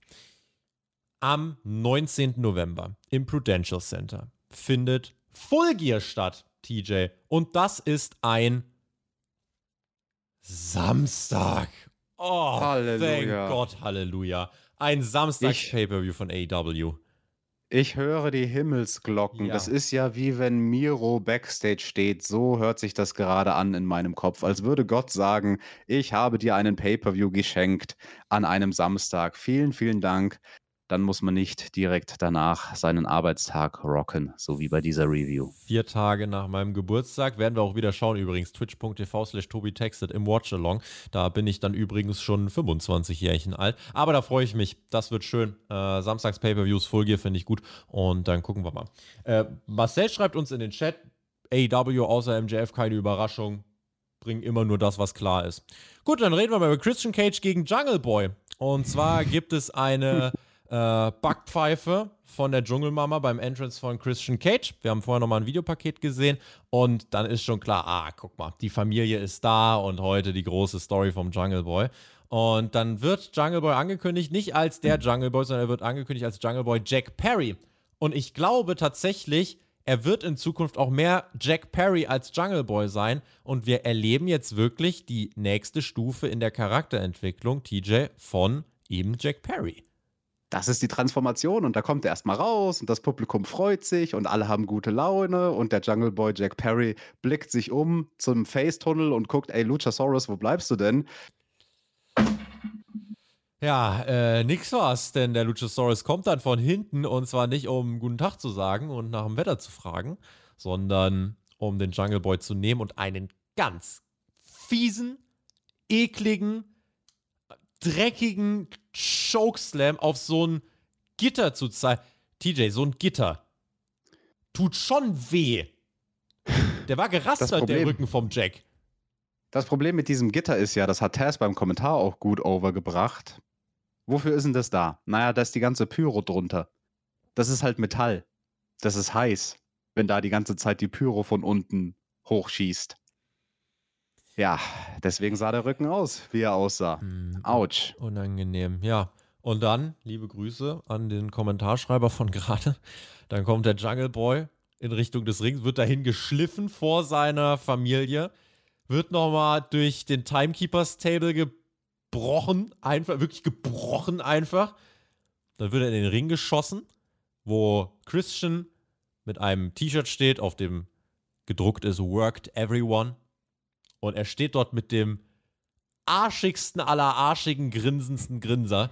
Am 19. November im Prudential Center findet Full Gear statt, TJ. Und das ist ein Samstag. Oh, Halleluja. thank Gott, Halleluja. Ein Samstags-Pay-Per-View von AEW. Ich höre die Himmelsglocken. Ja. Das ist ja wie wenn Miro backstage steht. So hört sich das gerade an in meinem Kopf. Als würde Gott sagen, ich habe dir einen Pay-per-view geschenkt an einem Samstag. Vielen, vielen Dank dann muss man nicht direkt danach seinen Arbeitstag rocken, so wie bei dieser Review. Vier Tage nach meinem Geburtstag werden wir auch wieder schauen, übrigens, twitch.tv slash Tobi textet im Watchalong. Da bin ich dann übrigens schon 25 Jährchen alt. Aber da freue ich mich. Das wird schön. Äh, Samstags Pay-Per-Views, Full Gear finde ich gut. Und dann gucken wir mal. Äh, Marcel schreibt uns in den Chat, AEW außer MJF keine Überraschung. Bringen immer nur das, was klar ist. Gut, dann reden wir mal über Christian Cage gegen Jungle Boy. Und zwar gibt es eine äh, Backpfeife von der Dschungelmama beim Entrance von Christian Cage. Wir haben vorher nochmal ein Videopaket gesehen und dann ist schon klar, ah, guck mal, die Familie ist da und heute die große Story vom Jungle Boy. Und dann wird Jungle Boy angekündigt, nicht als der Jungle Boy, sondern er wird angekündigt als Jungle Boy Jack Perry. Und ich glaube tatsächlich, er wird in Zukunft auch mehr Jack Perry als Jungle Boy sein. Und wir erleben jetzt wirklich die nächste Stufe in der Charakterentwicklung, TJ, von eben Jack Perry das ist die Transformation und da kommt er erstmal raus und das Publikum freut sich und alle haben gute Laune und der Jungle Boy Jack Perry blickt sich um zum Face-Tunnel und guckt, ey Luchasaurus, wo bleibst du denn? Ja, äh, nix war's, denn der Luchasaurus kommt dann von hinten und zwar nicht um guten Tag zu sagen und nach dem Wetter zu fragen, sondern um den Jungle Boy zu nehmen und einen ganz fiesen, ekligen, dreckigen Chokeslam auf so ein Gitter zu zeigen. TJ, so ein Gitter. Tut schon weh. Der war gerastert, der Rücken vom Jack. Das Problem mit diesem Gitter ist ja, das hat Taz beim Kommentar auch gut overgebracht. Wofür ist denn das da? Naja, da ist die ganze Pyro drunter. Das ist halt Metall. Das ist heiß, wenn da die ganze Zeit die Pyro von unten hochschießt. Ja, deswegen sah der Rücken aus, wie er aussah. Hm, Autsch. Unangenehm, ja. Und dann, liebe Grüße an den Kommentarschreiber von gerade. Dann kommt der Jungle Boy in Richtung des Rings, wird dahin geschliffen vor seiner Familie, wird nochmal durch den Timekeepers Table gebrochen, einfach, wirklich gebrochen einfach. Dann wird er in den Ring geschossen, wo Christian mit einem T-Shirt steht, auf dem gedruckt ist Worked Everyone. Und er steht dort mit dem arschigsten aller arschigen, grinsendsten Grinser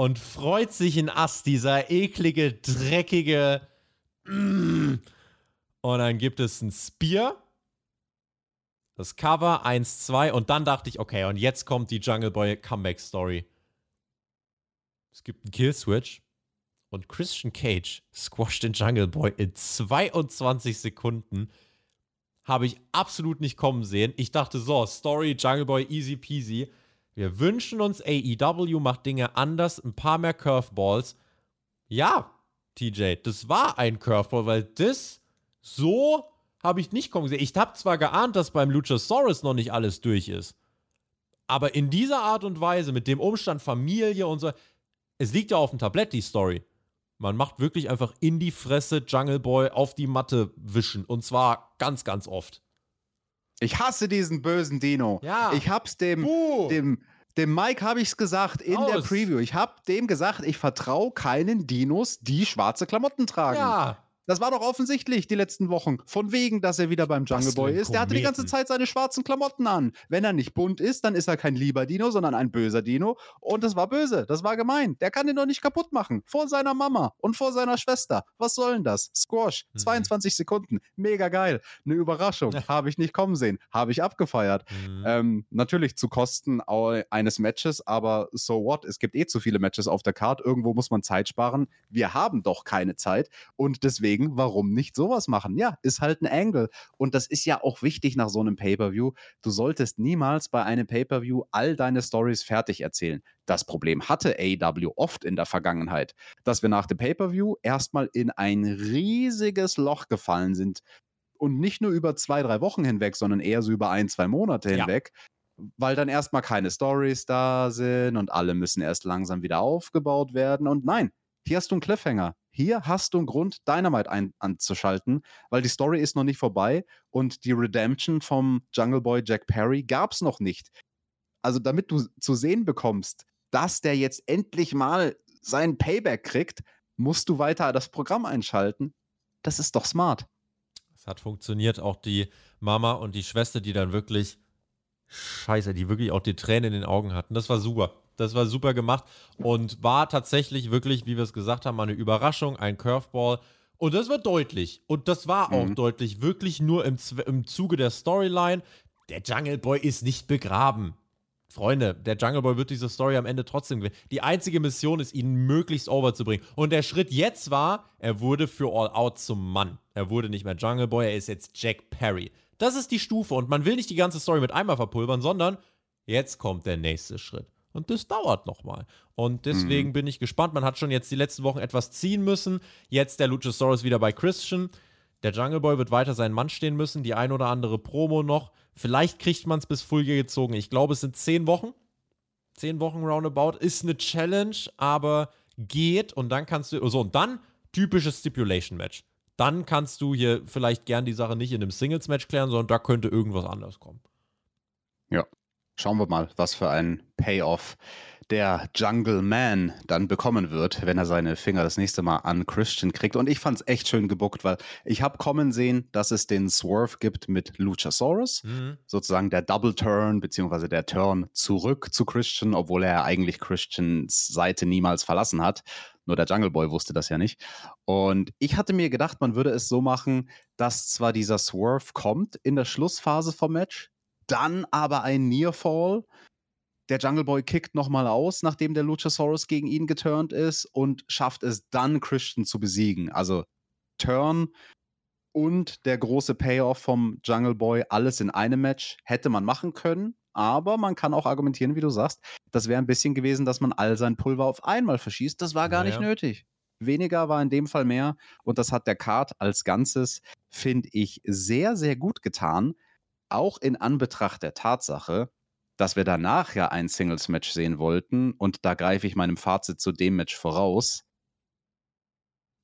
und freut sich in Ast, dieser eklige, dreckige. Mm. Und dann gibt es ein Spear. Das Cover 1, 2 und dann dachte ich, okay, und jetzt kommt die Jungle Boy Comeback Story. Es gibt einen Killswitch und Christian Cage squasht den Jungle Boy in 22 Sekunden habe ich absolut nicht kommen sehen. Ich dachte so, Story, Jungle Boy, easy peasy. Wir wünschen uns, AEW macht Dinge anders, ein paar mehr Curveballs. Ja, TJ, das war ein Curveball, weil das so habe ich nicht kommen sehen. Ich habe zwar geahnt, dass beim Luchasaurus noch nicht alles durch ist, aber in dieser Art und Weise, mit dem Umstand Familie und so, es liegt ja auf dem Tablett, die Story. Man macht wirklich einfach in die Fresse Jungle Boy auf die Matte wischen. Und zwar ganz, ganz oft. Ich hasse diesen bösen Dino. Ja. Ich hab's dem, dem, dem Mike habe ich's gesagt in Aus. der Preview. Ich hab dem gesagt, ich vertraue keinen Dinos, die schwarze Klamotten tragen. Ja. Das war doch offensichtlich die letzten Wochen. Von wegen, dass er wieder beim Jungle Boy ist. Der hatte die ganze Zeit seine schwarzen Klamotten an. Wenn er nicht bunt ist, dann ist er kein lieber Dino, sondern ein böser Dino. Und das war böse. Das war gemein. Der kann den doch nicht kaputt machen. Vor seiner Mama und vor seiner Schwester. Was soll denn das? Squash. Mhm. 22 Sekunden. Mega geil. Eine Überraschung. Habe ich nicht kommen sehen. Habe ich abgefeiert. Mhm. Ähm, natürlich zu Kosten eines Matches, aber so what? Es gibt eh zu viele Matches auf der Card. Irgendwo muss man Zeit sparen. Wir haben doch keine Zeit. Und deswegen deswegen, warum nicht sowas machen? Ja, ist halt ein Angle. Und das ist ja auch wichtig nach so einem Pay-Per-View. Du solltest niemals bei einem Pay-Per-View all deine Stories fertig erzählen. Das Problem hatte AEW oft in der Vergangenheit, dass wir nach dem Pay-Per-View erstmal in ein riesiges Loch gefallen sind. Und nicht nur über zwei, drei Wochen hinweg, sondern eher so über ein, zwei Monate hinweg. Ja weil dann erstmal keine Stories da sind und alle müssen erst langsam wieder aufgebaut werden. Und nein, hier hast du einen Cliffhanger. Hier hast du einen Grund, Dynamite ein anzuschalten, weil die Story ist noch nicht vorbei und die Redemption vom Jungle Boy Jack Perry gab es noch nicht. Also damit du zu sehen bekommst, dass der jetzt endlich mal seinen Payback kriegt, musst du weiter das Programm einschalten. Das ist doch smart. Es hat funktioniert. Auch die Mama und die Schwester, die dann wirklich, scheiße, die wirklich auch die Tränen in den Augen hatten. Das war super. Das war super gemacht und war tatsächlich wirklich, wie wir es gesagt haben, eine Überraschung, ein Curveball. Und das war deutlich. Und das war auch mhm. deutlich, wirklich nur im, im Zuge der Storyline. Der Jungle Boy ist nicht begraben. Freunde, der Jungle Boy wird diese Story am Ende trotzdem gewinnen. Die einzige Mission ist, ihn möglichst overzubringen. Und der Schritt jetzt war, er wurde für All Out zum Mann. Er wurde nicht mehr Jungle Boy, er ist jetzt Jack Perry. Das ist die Stufe und man will nicht die ganze Story mit einmal verpulvern, sondern jetzt kommt der nächste Schritt. Und das dauert nochmal. Und deswegen mhm. bin ich gespannt. Man hat schon jetzt die letzten Wochen etwas ziehen müssen. Jetzt der Luchasaurus wieder bei Christian. Der Jungle Boy wird weiter seinen Mann stehen müssen. Die ein oder andere Promo noch. Vielleicht kriegt man es bis Full Gear gezogen. Ich glaube, es sind zehn Wochen. Zehn Wochen roundabout. Ist eine Challenge, aber geht. Und dann kannst du. So, und dann typisches Stipulation-Match. Dann kannst du hier vielleicht gern die Sache nicht in einem Singles-Match klären, sondern da könnte irgendwas anders kommen. Ja, Schauen wir mal, was für ein Payoff der Jungle Man dann bekommen wird, wenn er seine Finger das nächste Mal an Christian kriegt. Und ich fand es echt schön gebuckt, weil ich habe kommen sehen, dass es den Swerve gibt mit Luchasaurus, mhm. sozusagen der Double Turn beziehungsweise der Turn zurück zu Christian, obwohl er eigentlich Christians Seite niemals verlassen hat. Nur der Jungle Boy wusste das ja nicht. Und ich hatte mir gedacht, man würde es so machen, dass zwar dieser Swerve kommt in der Schlussphase vom Match, dann aber ein Nearfall. Der Jungle Boy kickt nochmal aus, nachdem der Luchasaurus gegen ihn geturnt ist und schafft es dann, Christian zu besiegen. Also Turn und der große Payoff vom Jungle Boy, alles in einem Match, hätte man machen können. Aber man kann auch argumentieren, wie du sagst, das wäre ein bisschen gewesen, dass man all sein Pulver auf einmal verschießt. Das war gar naja. nicht nötig. Weniger war in dem Fall mehr. Und das hat der Card als Ganzes, finde ich, sehr, sehr gut getan auch in Anbetracht der Tatsache, dass wir danach ja ein Singles-Match sehen wollten, und da greife ich meinem Fazit zu dem Match voraus,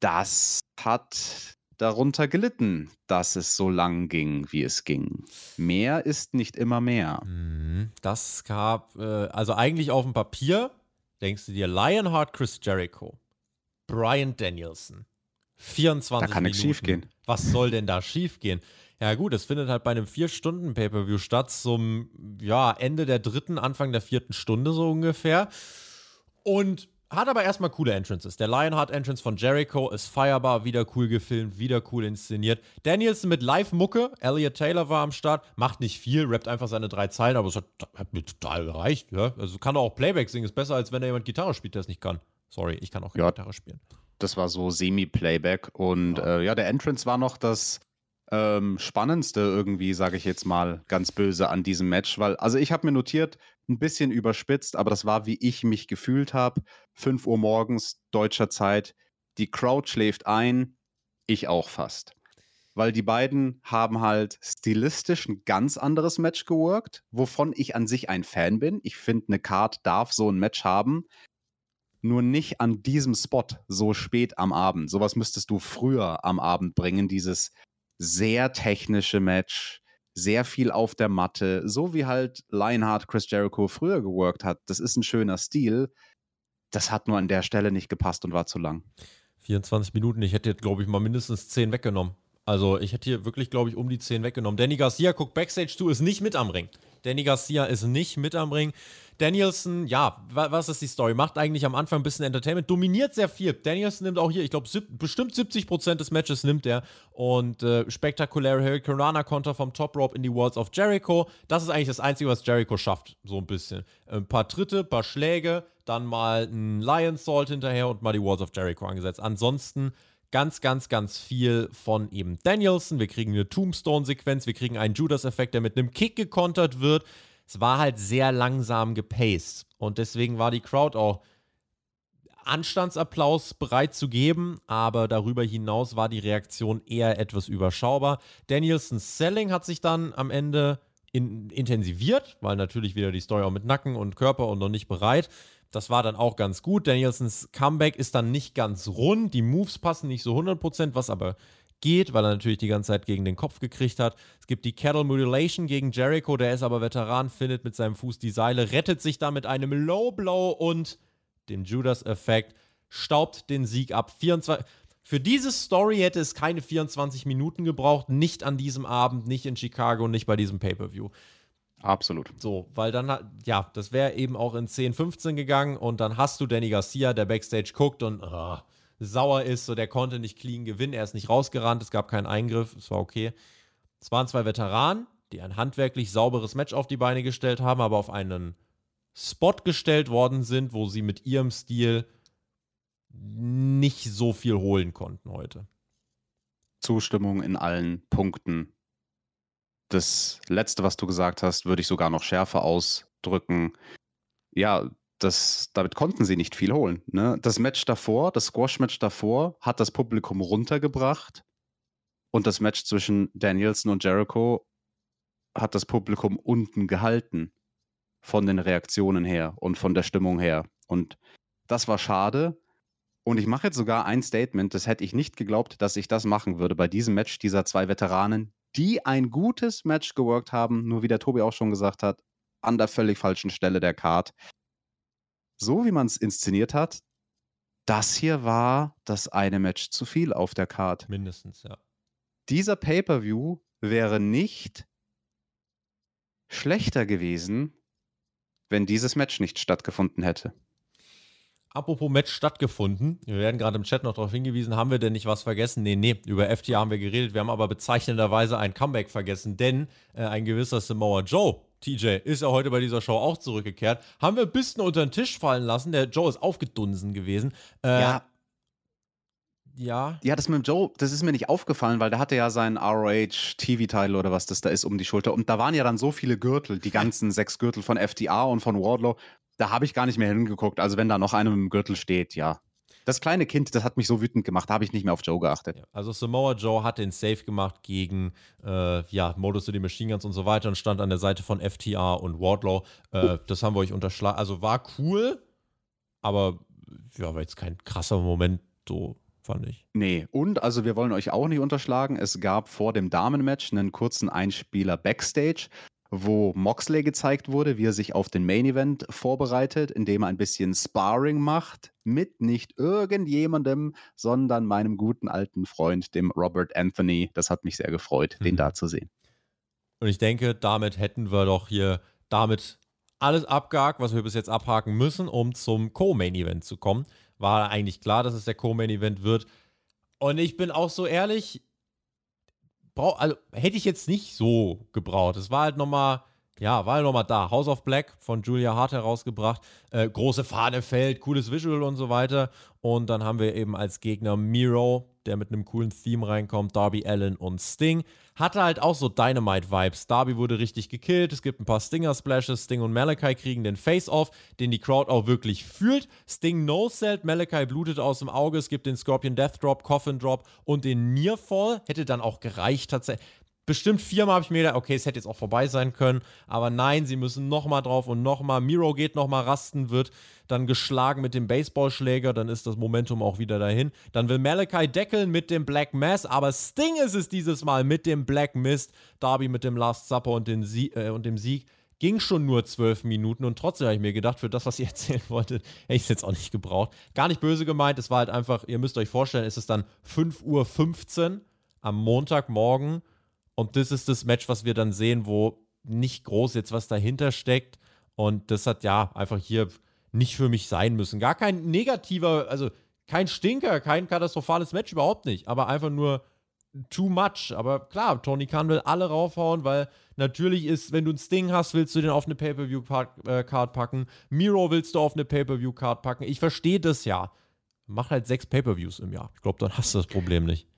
das hat darunter gelitten, dass es so lang ging, wie es ging. Mehr ist nicht immer mehr. Mhm. Das gab, äh, also eigentlich auf dem Papier, denkst du dir, Lionheart Chris Jericho, Brian Danielson, 24 Da kann nichts schief gehen. Was soll denn da schief gehen? Ja, gut, es findet halt bei einem Vier-Stunden-Pay-Per-View statt, zum ja, Ende der dritten, Anfang der vierten Stunde so ungefähr. Und hat aber erstmal coole Entrances. Der Lionheart-Entrance von Jericho ist feierbar, wieder cool gefilmt, wieder cool inszeniert. Danielson mit Live-Mucke, Elliot Taylor war am Start, macht nicht viel, rappt einfach seine drei Zeilen, aber es hat, hat mir total gereicht. Ja? Also kann er auch Playback singen, ist besser, als wenn er jemand Gitarre spielt, der es nicht kann. Sorry, ich kann auch ja, Gitarre spielen. Das war so Semi-Playback und ja. Äh, ja, der Entrance war noch das ähm, spannendste irgendwie, sage ich jetzt mal ganz böse an diesem Match, weil, also ich habe mir notiert, ein bisschen überspitzt, aber das war, wie ich mich gefühlt habe. 5 Uhr morgens deutscher Zeit, die Crowd schläft ein, ich auch fast. Weil die beiden haben halt stilistisch ein ganz anderes Match geworkt, wovon ich an sich ein Fan bin. Ich finde, eine Card darf so ein Match haben, nur nicht an diesem Spot so spät am Abend. Sowas müsstest du früher am Abend bringen, dieses sehr technische Match, sehr viel auf der Matte, so wie halt Lionheart Chris Jericho früher geworkt hat. Das ist ein schöner Stil. Das hat nur an der Stelle nicht gepasst und war zu lang. 24 Minuten, ich hätte, glaube ich, mal mindestens 10 weggenommen. Also ich hätte hier wirklich, glaube ich, um die 10 weggenommen. Danny Garcia guckt Backstage zu, ist nicht mit am Ring. Danny Garcia ist nicht mit am Ring. Danielson, ja, was ist die Story? Macht eigentlich am Anfang ein bisschen Entertainment, dominiert sehr viel. Danielson nimmt auch hier, ich glaube, bestimmt 70% des Matches nimmt er. Und äh, spektakuläre Hurricane Konter vom Top Rope in die Walls of Jericho. Das ist eigentlich das Einzige, was Jericho schafft, so ein bisschen. Ein paar Tritte, paar Schläge, dann mal ein Lion Salt hinterher und mal die Walls of Jericho angesetzt. Ansonsten ganz, ganz, ganz viel von eben Danielson. Wir kriegen eine Tombstone-Sequenz, wir kriegen einen Judas-Effekt, der mit einem Kick gekontert wird es war halt sehr langsam gepaced. Und deswegen war die Crowd auch Anstandsapplaus bereit zu geben, aber darüber hinaus war die Reaktion eher etwas überschaubar. Danielsons Selling hat sich dann am Ende in, intensiviert, weil natürlich wieder die Story auch mit Nacken und Körper und noch nicht bereit. Das war dann auch ganz gut. Danielsons Comeback ist dann nicht ganz rund. Die Moves passen nicht so 100%, was aber geht, weil er natürlich die ganze Zeit gegen den Kopf gekriegt hat. Es gibt die Cattle Mutilation gegen Jericho, der ist aber Veteran, findet mit seinem Fuß die Seile, rettet sich da mit einem Low Blow und dem Judas-Effekt, staubt den Sieg ab. 24. Für diese Story hätte es keine 24 Minuten gebraucht, nicht an diesem Abend, nicht in Chicago, nicht bei diesem Pay-Per-View. Absolut. So, weil dann, ja, das wäre eben auch in 10, 15 gegangen und dann hast du Danny Garcia, der Backstage guckt und uh, sauer ist, so der konnte nicht clean gewinnen, er ist nicht rausgerannt, es gab keinen Eingriff, es war okay. Es waren zwei Veteranen, die ein handwerklich sauberes Match auf die Beine gestellt haben, aber auf einen Spot gestellt worden sind, wo sie mit ihrem Stil nicht so viel holen konnten heute. Zustimmung in allen Punkten. Das letzte, was du gesagt hast, würde ich sogar noch schärfer ausdrücken. Ja, das, damit konnten sie nicht viel holen. Ne? Das Match davor, das Squash-Match davor, hat das Publikum runtergebracht. Und das Match zwischen Danielson und Jericho hat das Publikum unten gehalten. Von den Reaktionen her und von der Stimmung her. Und das war schade. Und ich mache jetzt sogar ein Statement, das hätte ich nicht geglaubt, dass ich das machen würde bei diesem Match dieser zwei Veteranen, die ein gutes Match geworkt haben, nur wie der Tobi auch schon gesagt hat, an der völlig falschen Stelle der Card so wie man es inszeniert hat, das hier war das eine Match zu viel auf der Card. Mindestens, ja. Dieser Pay-per-View wäre nicht schlechter gewesen, wenn dieses Match nicht stattgefunden hätte. Apropos Match stattgefunden, wir werden gerade im Chat noch darauf hingewiesen, haben wir denn nicht was vergessen? Nee, nee, über FTA haben wir geredet, wir haben aber bezeichnenderweise ein Comeback vergessen, denn äh, ein gewisser Samoa Joe TJ ist ja heute bei dieser Show auch zurückgekehrt. Haben wir ein bisschen unter den Tisch fallen lassen. Der Joe ist aufgedunsen gewesen. Äh, ja. Ja. Ja, das mit dem Joe, das ist mir nicht aufgefallen, weil der hatte ja seinen ROH TV-Title oder was das da ist um die Schulter. Und da waren ja dann so viele Gürtel, die ganzen sechs Gürtel von FDA und von Wardlow. Da habe ich gar nicht mehr hingeguckt. Also, wenn da noch einer dem Gürtel steht, ja, das kleine Kind, das hat mich so wütend gemacht, da habe ich nicht mehr auf Joe geachtet. Ja, also Samoa Joe hat den Safe gemacht gegen äh, ja, Modus to the Machine Guns und so weiter und stand an der Seite von FTR und Wardlow. Äh, oh. Das haben wir euch unterschlagen. Also war cool, aber ja, war jetzt kein krasser Moment, so fand ich. Nee, und also wir wollen euch auch nicht unterschlagen. Es gab vor dem Damenmatch einen kurzen Einspieler Backstage wo Moxley gezeigt wurde, wie er sich auf den Main Event vorbereitet, indem er ein bisschen Sparring macht mit nicht irgendjemandem, sondern meinem guten alten Freund, dem Robert Anthony. Das hat mich sehr gefreut, mhm. den da zu sehen. Und ich denke, damit hätten wir doch hier damit alles abgehakt, was wir bis jetzt abhaken müssen, um zum Co-Main Event zu kommen. War eigentlich klar, dass es der Co-Main Event wird. Und ich bin auch so ehrlich, brauch, also, hätte ich jetzt nicht so gebraucht. Es war halt nochmal, ja, war halt nochmal da. House of Black von Julia Hart herausgebracht. Äh, große Fahne fällt, cooles Visual und so weiter. Und dann haben wir eben als Gegner Miro, der mit einem coolen Theme reinkommt, Darby Allen und Sting. Hatte halt auch so Dynamite-Vibes. Darby wurde richtig gekillt, es gibt ein paar Stinger-Splashes, Sting und Malachi kriegen den Face-Off, den die Crowd auch wirklich fühlt. Sting no-sellt, Malachi blutet aus dem Auge, es gibt den Scorpion Death Drop, Coffin Drop und den Nearfall. Hätte dann auch gereicht tatsächlich bestimmt viermal habe ich mir gedacht, okay, es hätte jetzt auch vorbei sein können, aber nein, sie müssen nochmal drauf und nochmal. Miro geht nochmal rasten, wird dann geschlagen mit dem Baseballschläger, dann ist das Momentum auch wieder dahin. Dann will Malachi deckeln mit dem Black Mass, aber Sting ist es dieses Mal mit dem Black Mist. Darby mit dem Last Supper und, den Sie äh, und dem Sieg. Ging schon nur zwölf Minuten und trotzdem habe ich mir gedacht, für das, was ihr erzählen wolltet, hätte ich es jetzt auch nicht gebraucht. Gar nicht böse gemeint, es war halt einfach, ihr müsst euch vorstellen, es ist dann 5.15 Uhr am Montagmorgen und das ist das Match, was wir dann sehen, wo nicht groß jetzt was dahinter steckt. Und das hat ja einfach hier nicht für mich sein müssen. Gar kein negativer, also kein Stinker, kein katastrophales Match, überhaupt nicht. Aber einfach nur too much. Aber klar, Tony Khan will alle raufhauen, weil natürlich ist, wenn du ein Sting hast, willst du den auf eine Pay-Per-View-Card äh, packen. Miro willst du auf eine Pay-Per-View-Card packen. Ich verstehe das ja. Mach halt sechs Pay-Per-Views im Jahr. Ich glaube, dann hast du das Problem nicht.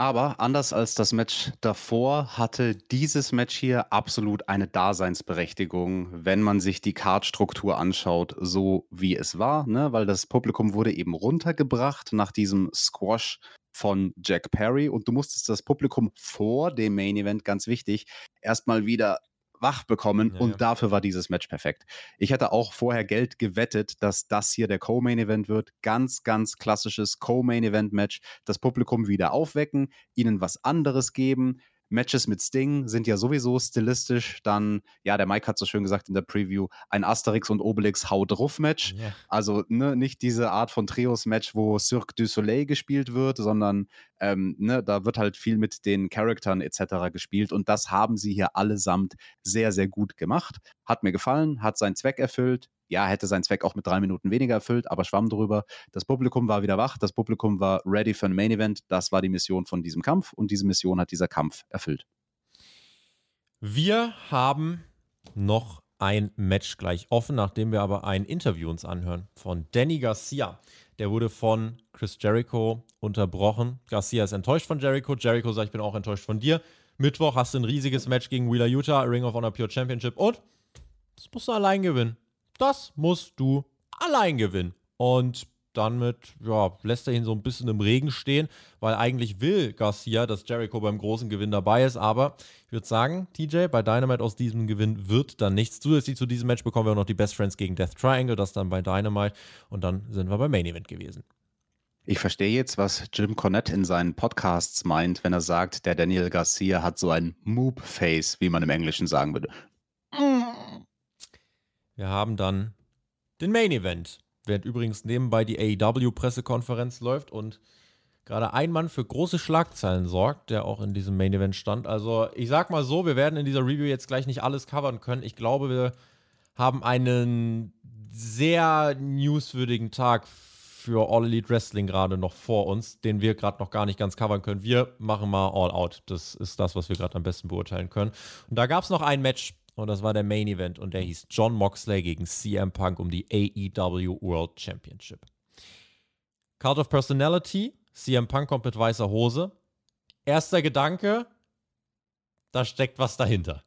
Aber anders als das Match davor hatte dieses Match hier absolut eine Daseinsberechtigung, wenn man sich die Cardstruktur anschaut, so wie es war, ne? weil das Publikum wurde eben runtergebracht nach diesem Squash von Jack Perry und du musstest das Publikum vor dem Main Event, ganz wichtig, erstmal wieder wach bekommen ja, und ja. dafür war dieses Match perfekt. Ich hätte auch vorher Geld gewettet, dass das hier der Co-Main-Event wird. Ganz, ganz klassisches Co-Main-Event-Match. Das Publikum wieder aufwecken, ihnen was anderes geben, Matches mit Sting sind ja sowieso stilistisch dann, ja, der Mike hat so schön gesagt in der Preview, ein Asterix und Obelix Haut drauf Match. Yeah. Also ne, nicht diese Art von Trios-Match, wo Cirque du Soleil gespielt wird, sondern ähm, ne, da wird halt viel mit den Charaktern etc. gespielt und das haben sie hier allesamt sehr, sehr gut gemacht. Hat mir gefallen, hat seinen Zweck erfüllt ja, hätte seinen Zweck auch mit drei Minuten weniger erfüllt, aber schwamm drüber. Das Publikum war wieder wach, das Publikum war ready für ein Main Event. Das war die Mission von diesem Kampf und diese Mission hat dieser Kampf erfüllt. Wir haben noch ein Match gleich offen, nachdem wir aber ein Interview uns anhören von Danny Garcia. Der wurde von Chris Jericho unterbrochen. Garcia ist enttäuscht von Jericho. Jericho sagt, ich bin auch enttäuscht von dir. Mittwoch hast du ein riesiges Match gegen Wheeler Utah, Ring of Honor Pure Championship und das musst du allein gewinnen. Das musst du allein gewinnen. Und damit ja, lässt er ihn so ein bisschen im Regen stehen, weil eigentlich will Garcia, dass Jericho beim großen Gewinn dabei ist. Aber ich würde sagen, TJ, bei Dynamite aus diesem Gewinn wird dann nichts. Zusätzlich zu diesem Match bekommen wir auch noch die Best Friends gegen Death Triangle, das dann bei Dynamite. Und dann sind wir beim Main Event gewesen. Ich verstehe jetzt, was Jim Cornette in seinen Podcasts meint, wenn er sagt, der Daniel Garcia hat so ein Moop-Face, wie man im Englischen sagen würde. Wir haben dann den Main Event, während übrigens nebenbei die AEW-Pressekonferenz läuft und gerade ein Mann für große Schlagzeilen sorgt, der auch in diesem Main Event stand. Also ich sag mal so, wir werden in dieser Review jetzt gleich nicht alles covern können. Ich glaube, wir haben einen sehr newswürdigen Tag für All Elite Wrestling gerade noch vor uns, den wir gerade noch gar nicht ganz covern können. Wir machen mal All Out. Das ist das, was wir gerade am besten beurteilen können. Und da gab es noch ein Match, und das war der Main Event und der hieß John Moxley gegen CM Punk um die AEW World Championship. Card of Personality, CM Punk kommt mit weißer Hose. Erster Gedanke, da steckt was dahinter.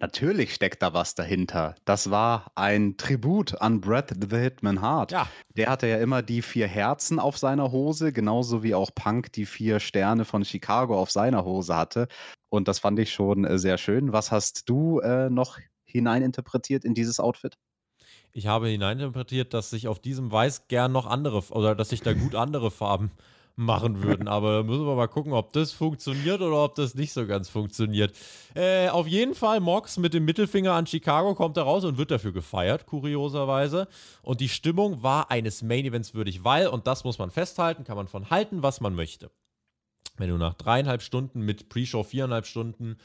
Natürlich steckt da was dahinter. Das war ein Tribut an Brett the Hitman Hart. Ja. Der hatte ja immer die vier Herzen auf seiner Hose, genauso wie auch Punk die vier Sterne von Chicago auf seiner Hose hatte. Und das fand ich schon äh, sehr schön. Was hast du äh, noch hineininterpretiert in dieses Outfit? Ich habe hineininterpretiert, dass sich auf diesem Weiß gern noch andere oder dass sich da gut andere Farben machen würden. Aber da müssen wir mal gucken, ob das funktioniert oder ob das nicht so ganz funktioniert. Äh, auf jeden Fall, Mox mit dem Mittelfinger an Chicago kommt da raus und wird dafür gefeiert, kurioserweise. Und die Stimmung war eines Main Events würdig, weil, und das muss man festhalten, kann man von halten, was man möchte. Wenn du nach dreieinhalb Stunden mit Pre-Show viereinhalb Stunden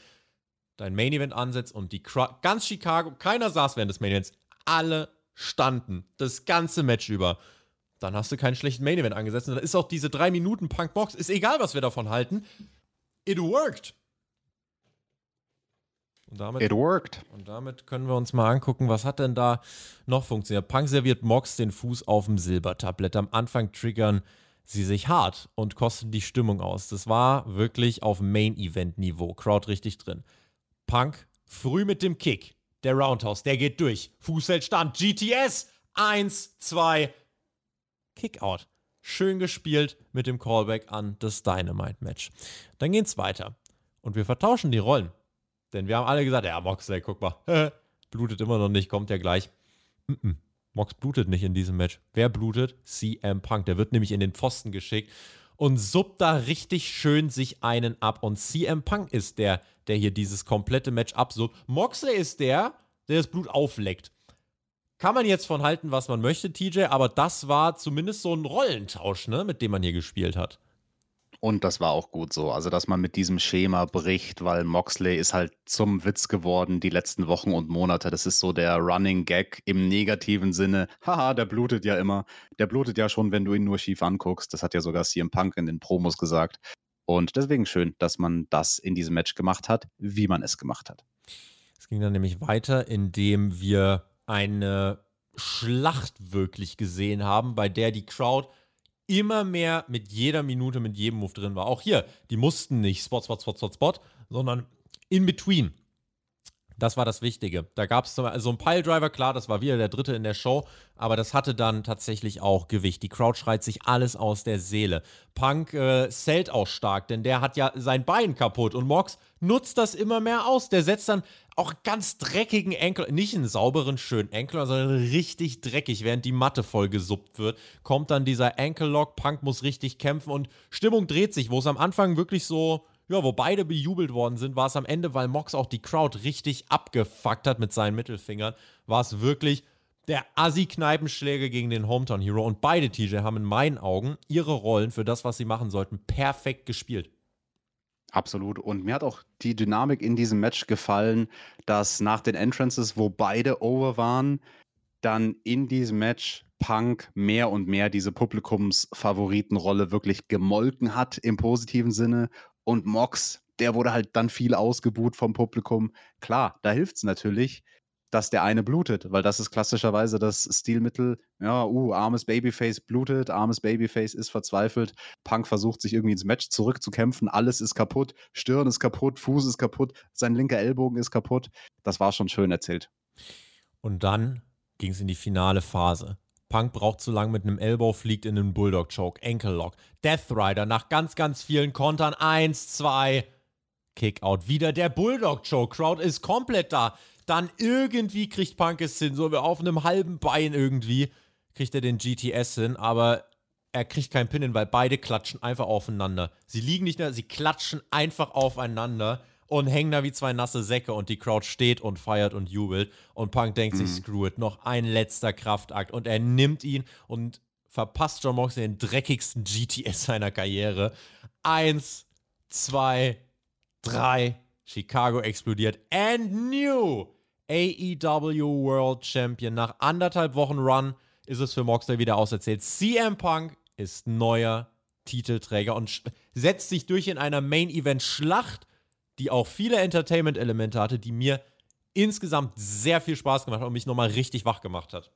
dein Main Event ansetzt und die Cru ganz Chicago, keiner saß während des Main Events, alle standen das ganze Match über dann hast du keinen schlechten Main Event angesetzt. Und dann ist auch diese 3 Minuten Punk Box, ist egal, was wir davon halten. It worked. Und damit, It worked. Und damit können wir uns mal angucken, was hat denn da noch funktioniert. Punk serviert Mox den Fuß auf dem Silbertablett. Am Anfang triggern sie sich hart und kosten die Stimmung aus. Das war wirklich auf Main-Event-Niveau. Crowd richtig drin. Punk früh mit dem Kick. Der Roundhouse, der geht durch. Fußfeldstand, GTS. Eins, zwei, Kickout. Schön gespielt mit dem Callback an das Dynamite-Match. Dann geht's weiter. Und wir vertauschen die Rollen. Denn wir haben alle gesagt, ja, Moxley, guck mal, blutet immer noch nicht, kommt ja gleich. Mm -mm. Mox blutet nicht in diesem Match. Wer blutet? CM Punk. Der wird nämlich in den Pfosten geschickt und suppt da richtig schön sich einen ab. Und CM Punk ist der, der hier dieses komplette Match absuppt. Moxley ist der, der das Blut aufleckt. Kann man jetzt von halten, was man möchte, TJ, aber das war zumindest so ein Rollentausch, ne, mit dem man hier gespielt hat. Und das war auch gut so. Also, dass man mit diesem Schema bricht, weil Moxley ist halt zum Witz geworden die letzten Wochen und Monate. Das ist so der Running Gag im negativen Sinne. Haha, der blutet ja immer. Der blutet ja schon, wenn du ihn nur schief anguckst. Das hat ja sogar CM Punk in den Promos gesagt. Und deswegen schön, dass man das in diesem Match gemacht hat, wie man es gemacht hat. Es ging dann nämlich weiter, indem wir eine Schlacht wirklich gesehen haben, bei der die Crowd immer mehr mit jeder Minute, mit jedem Move drin war. Auch hier, die mussten nicht Spot, Spot, Spot, Spot, Spot, sondern in between. Das war das Wichtige. Da gab es so also ein Piledriver, klar, das war wieder der dritte in der Show, aber das hatte dann tatsächlich auch Gewicht. Die Crowd schreit sich alles aus der Seele. Punk äh, zählt auch stark, denn der hat ja sein Bein kaputt und Mox nutzt das immer mehr aus. Der setzt dann auch ganz dreckigen Enkel, nicht einen sauberen, schönen Enkel, sondern richtig dreckig, während die Matte voll gesuppt wird, kommt dann dieser Ankle-Lock, Punk muss richtig kämpfen und Stimmung dreht sich, wo es am Anfang wirklich so, ja, wo beide bejubelt worden sind, war es am Ende, weil Mox auch die Crowd richtig abgefuckt hat mit seinen Mittelfingern, war es wirklich der Assi-Kneipenschläge gegen den Hometown Hero und beide TJ haben in meinen Augen ihre Rollen für das, was sie machen sollten, perfekt gespielt. Absolut. Und mir hat auch die Dynamik in diesem Match gefallen, dass nach den Entrances, wo beide over waren, dann in diesem Match Punk mehr und mehr diese Publikumsfavoritenrolle wirklich gemolken hat im positiven Sinne. Und Mox, der wurde halt dann viel ausgebuht vom Publikum. Klar, da hilft es natürlich dass der eine blutet, weil das ist klassischerweise das Stilmittel. Ja, uh, armes Babyface blutet, armes Babyface ist verzweifelt. Punk versucht sich irgendwie ins Match zurückzukämpfen, alles ist kaputt, Stirn ist kaputt, Fuß ist kaputt, sein linker Ellbogen ist kaputt. Das war schon schön erzählt. Und dann ging es in die finale Phase. Punk braucht zu lange mit einem Elbow, fliegt in einen Bulldog Choke, Ankle Lock, Death Rider nach ganz, ganz vielen Kontern. Eins, zwei, Kickout. Wieder der Bulldog Choke. Crowd ist komplett da. Dann irgendwie kriegt Punk es hin, so auf einem halben Bein irgendwie kriegt er den GTS hin, aber er kriegt keinen Pin hin, weil beide klatschen einfach aufeinander. Sie liegen nicht mehr, sie klatschen einfach aufeinander und hängen da wie zwei nasse Säcke und die Crowd steht und feiert und jubelt und Punk denkt mhm. sich, screw it, noch ein letzter Kraftakt und er nimmt ihn und verpasst John Moxley den dreckigsten GTS seiner Karriere. Eins, zwei, drei, Chicago explodiert and new AEW World Champion. Nach anderthalb Wochen Run ist es für Moxley wieder auserzählt. CM Punk ist neuer Titelträger und setzt sich durch in einer Main-Event-Schlacht, die auch viele Entertainment-Elemente hatte, die mir insgesamt sehr viel Spaß gemacht hat und mich nochmal richtig wach gemacht hat.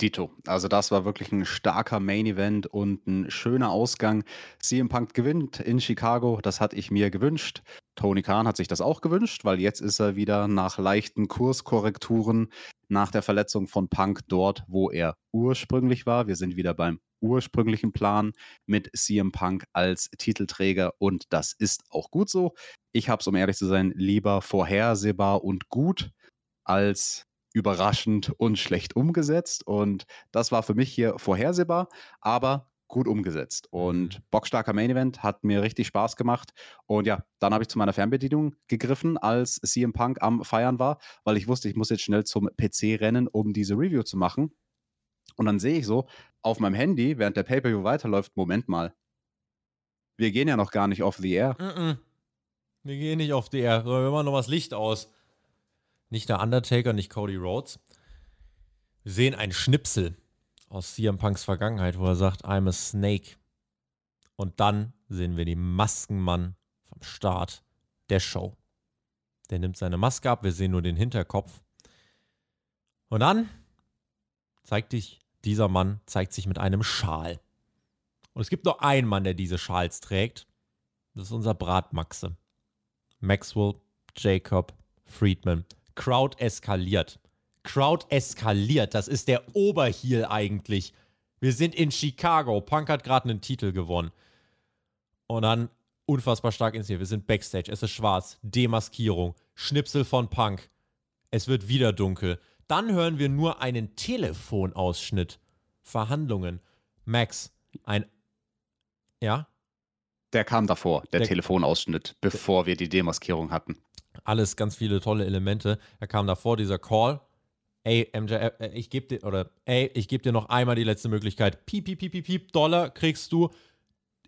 Dito. Also das war wirklich ein starker Main Event und ein schöner Ausgang. CM Punk gewinnt in Chicago, das hatte ich mir gewünscht. Tony Khan hat sich das auch gewünscht, weil jetzt ist er wieder nach leichten Kurskorrekturen nach der Verletzung von Punk dort, wo er ursprünglich war. Wir sind wieder beim ursprünglichen Plan mit CM Punk als Titelträger und das ist auch gut so. Ich habe es, um ehrlich zu sein, lieber vorhersehbar und gut als überraschend und schlecht umgesetzt. Und das war für mich hier vorhersehbar, aber gut umgesetzt. Und mhm. bockstarker Main Event hat mir richtig Spaß gemacht. Und ja, dann habe ich zu meiner Fernbedienung gegriffen, als CM Punk am Feiern war, weil ich wusste, ich muss jetzt schnell zum PC rennen, um diese Review zu machen. Und dann sehe ich so auf meinem Handy, während der Pay-Per-View weiterläuft, Moment mal. Wir gehen ja noch gar nicht off the air. Mm -mm. Wir gehen nicht off the air. Wir machen noch das Licht aus. Nicht der Undertaker, nicht Cody Rhodes. Wir sehen ein Schnipsel aus CM Punks Vergangenheit, wo er sagt, I'm a snake. Und dann sehen wir den Maskenmann vom Start der Show. Der nimmt seine Maske ab, wir sehen nur den Hinterkopf. Und dann zeigt sich, dieser Mann zeigt sich mit einem Schal. Und es gibt nur einen Mann, der diese Schals trägt. Das ist unser Bratmaxe. Maxwell, Jacob, Friedman. Crowd eskaliert. Crowd eskaliert. Das ist der Oberheel eigentlich. Wir sind in Chicago. Punk hat gerade einen Titel gewonnen. Und dann unfassbar stark inszeniert. Wir sind Backstage. Es ist schwarz. Demaskierung. Schnipsel von Punk. Es wird wieder dunkel. Dann hören wir nur einen Telefonausschnitt. Verhandlungen. Max, ein. Ja? Der kam davor, der, der Telefonausschnitt, bevor wir die Demaskierung hatten. Alles ganz viele tolle Elemente. Er kam davor, dieser Call. Ey, MJF, äh, ich gebe dir, oder, ey, ich gebe dir noch einmal die letzte Möglichkeit. Piep, piep, piep, piep, piep, Dollar kriegst du.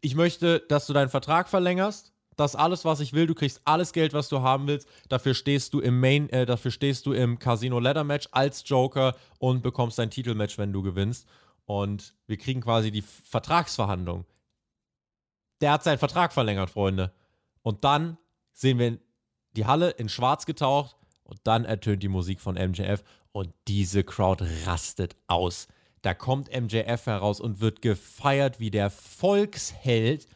Ich möchte, dass du deinen Vertrag verlängerst. Das alles, was ich will. Du kriegst alles Geld, was du haben willst. Dafür stehst du im Main, äh, dafür stehst du im Casino Ladder Match als Joker und bekommst dein Titelmatch, wenn du gewinnst. Und wir kriegen quasi die Vertragsverhandlung. Der hat seinen Vertrag verlängert, Freunde. Und dann sehen wir die Halle in schwarz getaucht und dann ertönt die Musik von MJF und diese Crowd rastet aus. Da kommt MJF heraus und wird gefeiert wie der Volksheld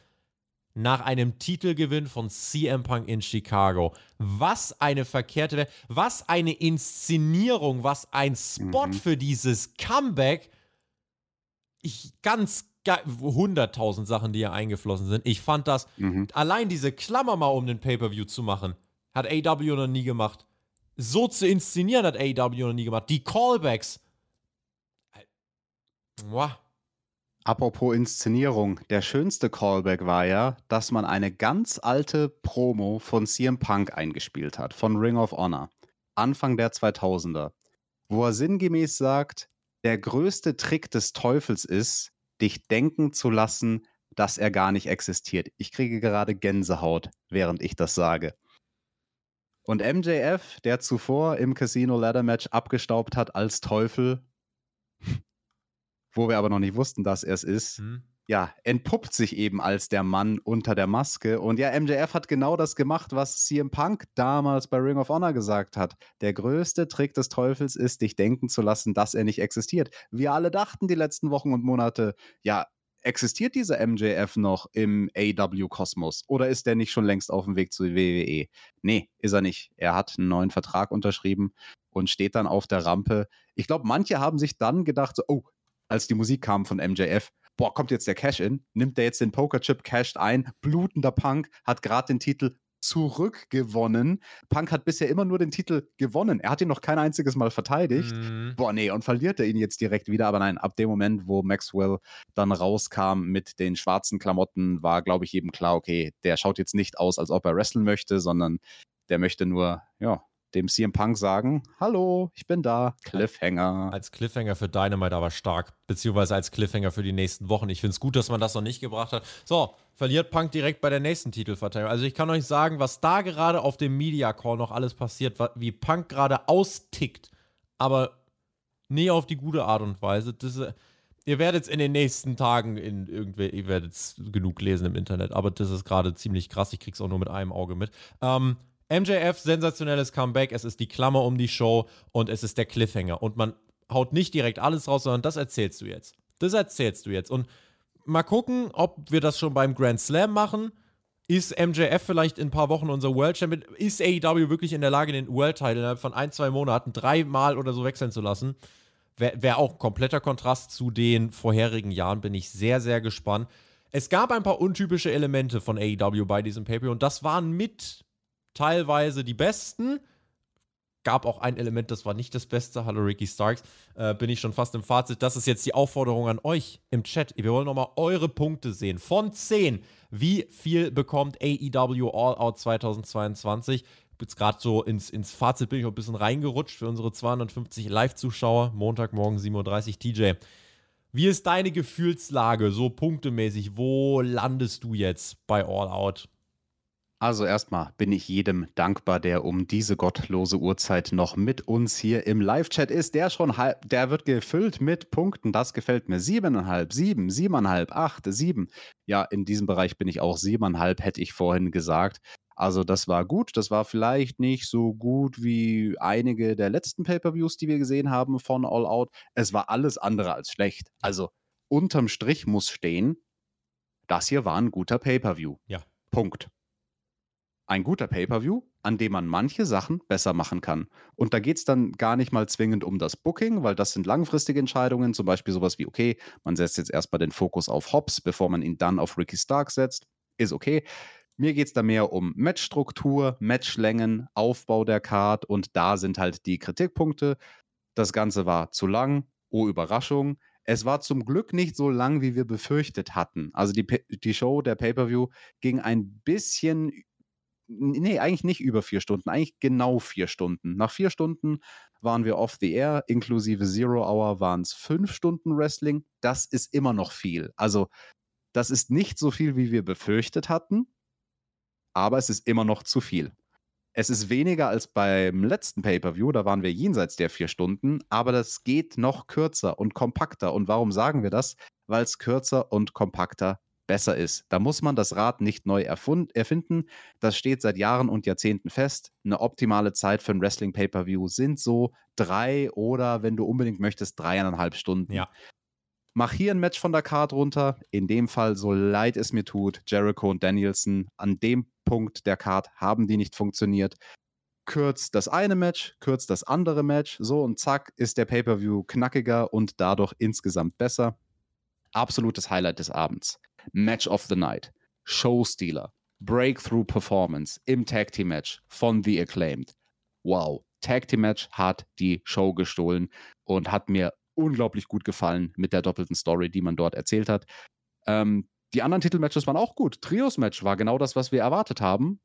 nach einem Titelgewinn von CM Punk in Chicago. Was eine verkehrte Welt, was eine Inszenierung, was ein Spot mhm. für dieses Comeback. Ich ganz 100.000 Sachen, die hier eingeflossen sind. Ich fand das, mhm. allein diese Klammer mal um den Pay-Per-View zu machen, hat AW noch nie gemacht. So zu inszenieren hat AW noch nie gemacht. Die Callbacks. Wow. Apropos Inszenierung, der schönste Callback war ja, dass man eine ganz alte Promo von CM Punk eingespielt hat, von Ring of Honor, Anfang der 2000er, wo er sinngemäß sagt, der größte Trick des Teufels ist, dich denken zu lassen, dass er gar nicht existiert. Ich kriege gerade Gänsehaut, während ich das sage. Und MJF, der zuvor im Casino Ladder Match abgestaubt hat als Teufel, wo wir aber noch nicht wussten, dass er es ist, mhm. ja, entpuppt sich eben als der Mann unter der Maske. Und ja, MJF hat genau das gemacht, was CM Punk damals bei Ring of Honor gesagt hat. Der größte Trick des Teufels ist, dich denken zu lassen, dass er nicht existiert. Wir alle dachten die letzten Wochen und Monate, ja, existiert dieser MJF noch im AW-Kosmos oder ist der nicht schon längst auf dem Weg zur WWE? Nee, ist er nicht. Er hat einen neuen Vertrag unterschrieben und steht dann auf der Rampe. Ich glaube, manche haben sich dann gedacht, so, oh, als die Musik kam von MJF, boah, kommt jetzt der Cash-In, nimmt der jetzt den Pokerchip, casht ein, blutender Punk, hat gerade den Titel zurückgewonnen. Punk hat bisher immer nur den Titel gewonnen. Er hat ihn noch kein einziges Mal verteidigt. Mhm. Boah, nee, und verliert er ihn jetzt direkt wieder. Aber nein, ab dem Moment, wo Maxwell dann rauskam mit den schwarzen Klamotten, war, glaube ich, jedem klar, okay, der schaut jetzt nicht aus, als ob er wresteln möchte, sondern der möchte nur, ja, dem CM Punk sagen, hallo, ich bin da, Cliffhanger. Als Cliffhanger für Dynamite aber stark, beziehungsweise als Cliffhanger für die nächsten Wochen. Ich finde es gut, dass man das noch nicht gebracht hat. So, verliert Punk direkt bei der nächsten Titelverteidigung. Also ich kann euch sagen, was da gerade auf dem Media Call noch alles passiert, wie Punk gerade austickt, aber nie auf die gute Art und Weise. Das, äh, ihr werdet es in den nächsten Tagen in irgendwie, ihr werdet es genug lesen im Internet, aber das ist gerade ziemlich krass. Ich krieg's auch nur mit einem Auge mit. Ähm, MJF, sensationelles Comeback. Es ist die Klammer um die Show und es ist der Cliffhanger. Und man haut nicht direkt alles raus, sondern das erzählst du jetzt. Das erzählst du jetzt. Und mal gucken, ob wir das schon beim Grand Slam machen. Ist MJF vielleicht in ein paar Wochen unser World Champion? Ist AEW wirklich in der Lage, den World Title innerhalb von ein, zwei Monaten dreimal oder so wechseln zu lassen? Wäre wär auch kompletter Kontrast zu den vorherigen Jahren. Bin ich sehr, sehr gespannt. Es gab ein paar untypische Elemente von AEW bei diesem Paper und das waren mit teilweise die besten. Gab auch ein Element, das war nicht das Beste. Hallo Ricky Starks. Äh, bin ich schon fast im Fazit. Das ist jetzt die Aufforderung an euch im Chat. Wir wollen nochmal eure Punkte sehen. Von 10. Wie viel bekommt AEW All Out 2022? Jetzt gerade so ins, ins Fazit bin ich ein bisschen reingerutscht für unsere 250 Live-Zuschauer. Montagmorgen 7.30 Uhr. TJ, wie ist deine Gefühlslage so punktemäßig? Wo landest du jetzt bei All Out? Also erstmal bin ich jedem dankbar, der um diese gottlose Uhrzeit noch mit uns hier im Live-Chat ist. Der schon halb, der wird gefüllt mit Punkten. Das gefällt mir. Siebeneinhalb, sieben, siebeneinhalb, acht, sieben. Ja, in diesem Bereich bin ich auch siebeneinhalb, hätte ich vorhin gesagt. Also das war gut. Das war vielleicht nicht so gut wie einige der letzten Pay-per-Views, die wir gesehen haben von All Out. Es war alles andere als schlecht. Also unterm Strich muss stehen, das hier war ein guter Pay-per-View. Ja. Punkt. Ein guter Pay-per-View, an dem man manche Sachen besser machen kann. Und da geht es dann gar nicht mal zwingend um das Booking, weil das sind langfristige Entscheidungen, zum Beispiel sowas wie, okay, man setzt jetzt erstmal den Fokus auf Hobbs, bevor man ihn dann auf Ricky Stark setzt. Ist okay. Mir geht es da mehr um Matchstruktur, Matchlängen, Aufbau der Card und da sind halt die Kritikpunkte. Das Ganze war zu lang. Oh, Überraschung. Es war zum Glück nicht so lang, wie wir befürchtet hatten. Also die, die Show, der Pay-Per-View, ging ein bisschen, nee, eigentlich nicht über vier Stunden, eigentlich genau vier Stunden. Nach vier Stunden waren wir off the air, inklusive Zero Hour waren es fünf Stunden Wrestling. Das ist immer noch viel. Also das ist nicht so viel, wie wir befürchtet hatten aber es ist immer noch zu viel. Es ist weniger als beim letzten Pay-per-View, da waren wir jenseits der vier Stunden, aber das geht noch kürzer und kompakter. Und warum sagen wir das? Weil es kürzer und kompakter besser ist. Da muss man das Rad nicht neu erfinden. Das steht seit Jahren und Jahrzehnten fest. Eine optimale Zeit für ein Wrestling-Pay-per-View sind so drei oder, wenn du unbedingt möchtest, dreieinhalb Stunden. Ja. Mach hier ein Match von der Card runter. In dem Fall, so leid es mir tut, Jericho und Danielson. An dem Punkt der Card haben die nicht funktioniert. Kürzt das eine Match, kürzt das andere Match, so und zack ist der Pay-per-View knackiger und dadurch insgesamt besser. Absolutes Highlight des Abends. Match of the Night. Showstealer. Breakthrough Performance im Tag Team Match von The Acclaimed. Wow. Tag Team Match hat die Show gestohlen und hat mir unglaublich gut gefallen mit der doppelten Story, die man dort erzählt hat. Ähm, die anderen Titelmatches waren auch gut. Trios-Match war genau das, was wir erwartet haben.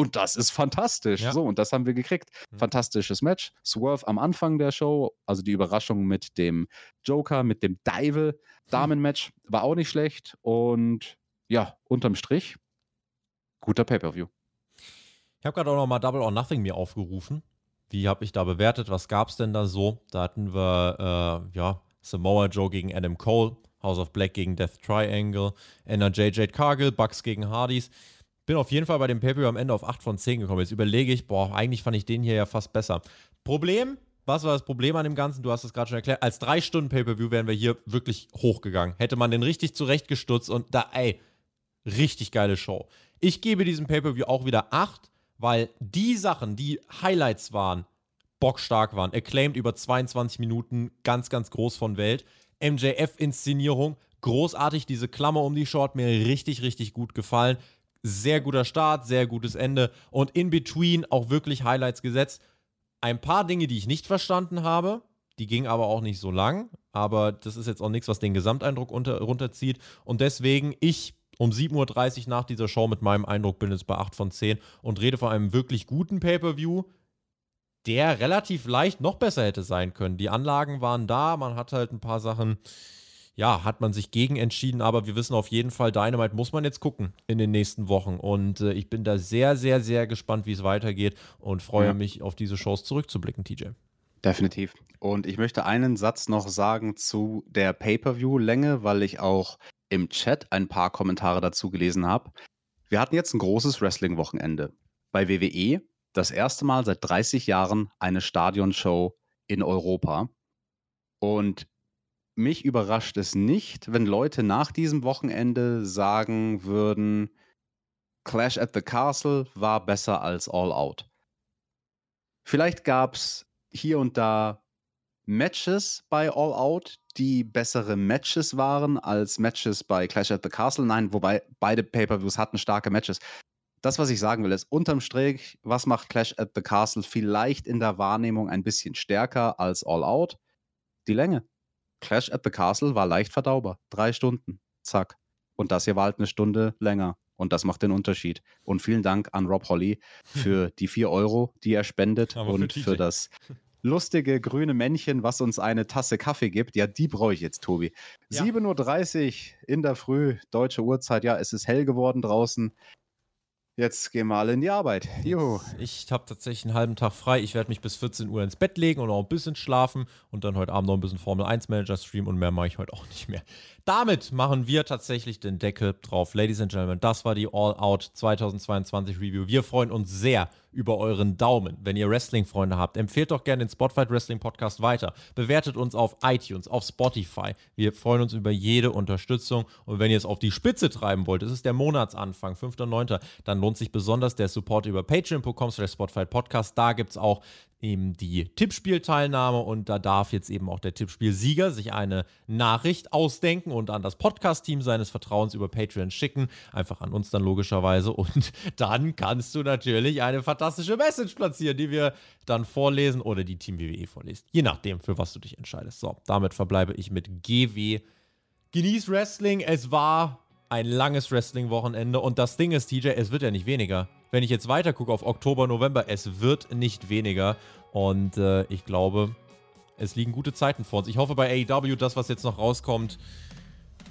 Und das ist fantastisch. Ja. So, und das haben wir gekriegt. Mhm. Fantastisches Match. Swerve am Anfang der Show, also die Überraschung mit dem Joker, mit dem Dival. Damen-Match war auch nicht schlecht. Und ja, unterm Strich, guter Pay-Per-View. Ich habe gerade auch noch mal Double or Nothing mir aufgerufen. Wie habe ich da bewertet? Was gab es denn da so? Da hatten wir, äh, ja, Samoa Joe gegen Adam Cole. House of Black gegen Death Triangle, NRJ Jade Cargill, Bucks gegen Hardys. Bin auf jeden Fall bei dem Pay-Per-View am Ende auf 8 von 10 gekommen. Jetzt überlege ich, boah, eigentlich fand ich den hier ja fast besser. Problem, was war das Problem an dem Ganzen? Du hast es gerade schon erklärt. Als 3 Stunden Pay-Per-View wären wir hier wirklich hochgegangen. Hätte man den richtig zurechtgestutzt und da, ey, richtig geile Show. Ich gebe diesem Pay-Per-View auch wieder 8, weil die Sachen, die Highlights waren, bockstark waren. Acclaimed über 22 Minuten, ganz, ganz groß von Welt. MJF-Inszenierung. Großartig, diese Klammer um die Short, mir richtig, richtig gut gefallen. Sehr guter Start, sehr gutes Ende und in between auch wirklich Highlights gesetzt. Ein paar Dinge, die ich nicht verstanden habe, die gingen aber auch nicht so lang, aber das ist jetzt auch nichts, was den Gesamteindruck unter, runterzieht. Und deswegen, ich um 7.30 Uhr nach dieser Show mit meinem Eindruck bin jetzt bei 8 von 10 und rede von einem wirklich guten Pay-Per-View der relativ leicht noch besser hätte sein können. Die Anlagen waren da, man hat halt ein paar Sachen, ja, hat man sich gegen entschieden, aber wir wissen auf jeden Fall, Dynamite muss man jetzt gucken in den nächsten Wochen. Und äh, ich bin da sehr, sehr, sehr gespannt, wie es weitergeht und freue ja. mich auf diese Shows zurückzublicken, TJ. Definitiv. Und ich möchte einen Satz noch sagen zu der Pay-per-view-Länge, weil ich auch im Chat ein paar Kommentare dazu gelesen habe. Wir hatten jetzt ein großes Wrestling-Wochenende. Bei WWE das erste Mal seit 30 Jahren eine Stadionshow in Europa. Und mich überrascht es nicht, wenn Leute nach diesem Wochenende sagen würden, Clash at the Castle war besser als All Out. Vielleicht gab es hier und da Matches bei All Out, die bessere Matches waren als Matches bei Clash at the Castle. Nein, wobei beide Pay-per-Views hatten starke Matches das, was ich sagen will, ist unterm Strich, was macht Clash at the Castle vielleicht in der Wahrnehmung ein bisschen stärker als All Out? Die Länge. Clash at the Castle war leicht verdaubar. Drei Stunden. Zack. Und das hier war halt eine Stunde länger. Und das macht den Unterschied. Und vielen Dank an Rob Holly für die vier Euro, die er spendet Aber und für, für das lustige grüne Männchen, was uns eine Tasse Kaffee gibt. Ja, die brauche ich jetzt, Tobi. Ja. 7.30 Uhr in der Früh, deutsche Uhrzeit. Ja, es ist hell geworden draußen. Jetzt gehen wir alle in die Arbeit. Juhu. Ich habe tatsächlich einen halben Tag frei. Ich werde mich bis 14 Uhr ins Bett legen und auch ein bisschen schlafen und dann heute Abend noch ein bisschen Formel 1 Manager streamen und mehr mache ich heute auch nicht mehr. Damit machen wir tatsächlich den Deckel drauf. Ladies and Gentlemen, das war die All Out 2022 Review. Wir freuen uns sehr über euren Daumen. Wenn ihr Wrestling-Freunde habt, empfehlt doch gerne den Spotlight Wrestling Podcast weiter. Bewertet uns auf iTunes, auf Spotify. Wir freuen uns über jede Unterstützung. Und wenn ihr es auf die Spitze treiben wollt, es ist der Monatsanfang, 5.9., dann lohnt sich besonders der Support über patreon.com slash Podcast. Da gibt es auch eben die Tippspielteilnahme und da darf jetzt eben auch der Tippspielsieger sich eine Nachricht ausdenken und an das Podcast-Team seines Vertrauens über Patreon schicken. Einfach an uns dann logischerweise. Und dann kannst du natürlich eine fantastische Message platzieren, die wir dann vorlesen oder die Team WWE vorliest. Je nachdem, für was du dich entscheidest. So, damit verbleibe ich mit GW. Genieß Wrestling. Es war ein langes Wrestling-Wochenende und das Ding ist, TJ, es wird ja nicht weniger wenn ich jetzt weiter gucke auf Oktober, November, es wird nicht weniger. Und äh, ich glaube, es liegen gute Zeiten vor uns. Ich hoffe bei AEW, das, was jetzt noch rauskommt,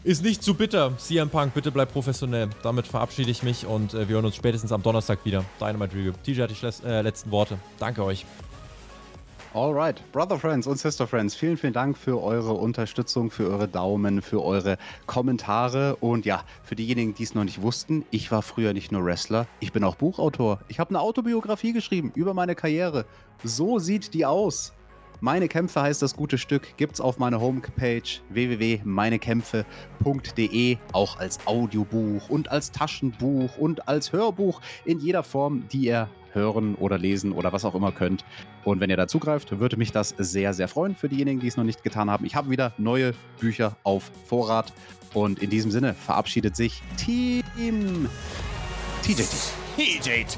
ist nicht zu bitter. CM Punk, bitte bleib professionell. Damit verabschiede ich mich und äh, wir hören uns spätestens am Donnerstag wieder. Dynamite Review. TJ hat die äh, letzten Worte. Danke euch. Alright, Brother Friends und Sister Friends, vielen, vielen Dank für eure Unterstützung, für eure Daumen, für eure Kommentare und ja, für diejenigen, die es noch nicht wussten, ich war früher nicht nur Wrestler, ich bin auch Buchautor. Ich habe eine Autobiografie geschrieben über meine Karriere. So sieht die aus. Meine Kämpfe heißt das gute Stück, gibt's auf meiner Homepage www.meinekämpfe.de, auch als Audiobuch und als Taschenbuch und als Hörbuch in jeder Form, die ihr hören oder lesen oder was auch immer könnt. Und wenn ihr da zugreift, würde mich das sehr, sehr freuen für diejenigen, die es noch nicht getan haben. Ich habe wieder neue Bücher auf Vorrat. Und in diesem Sinne verabschiedet sich Team TJT. TJT.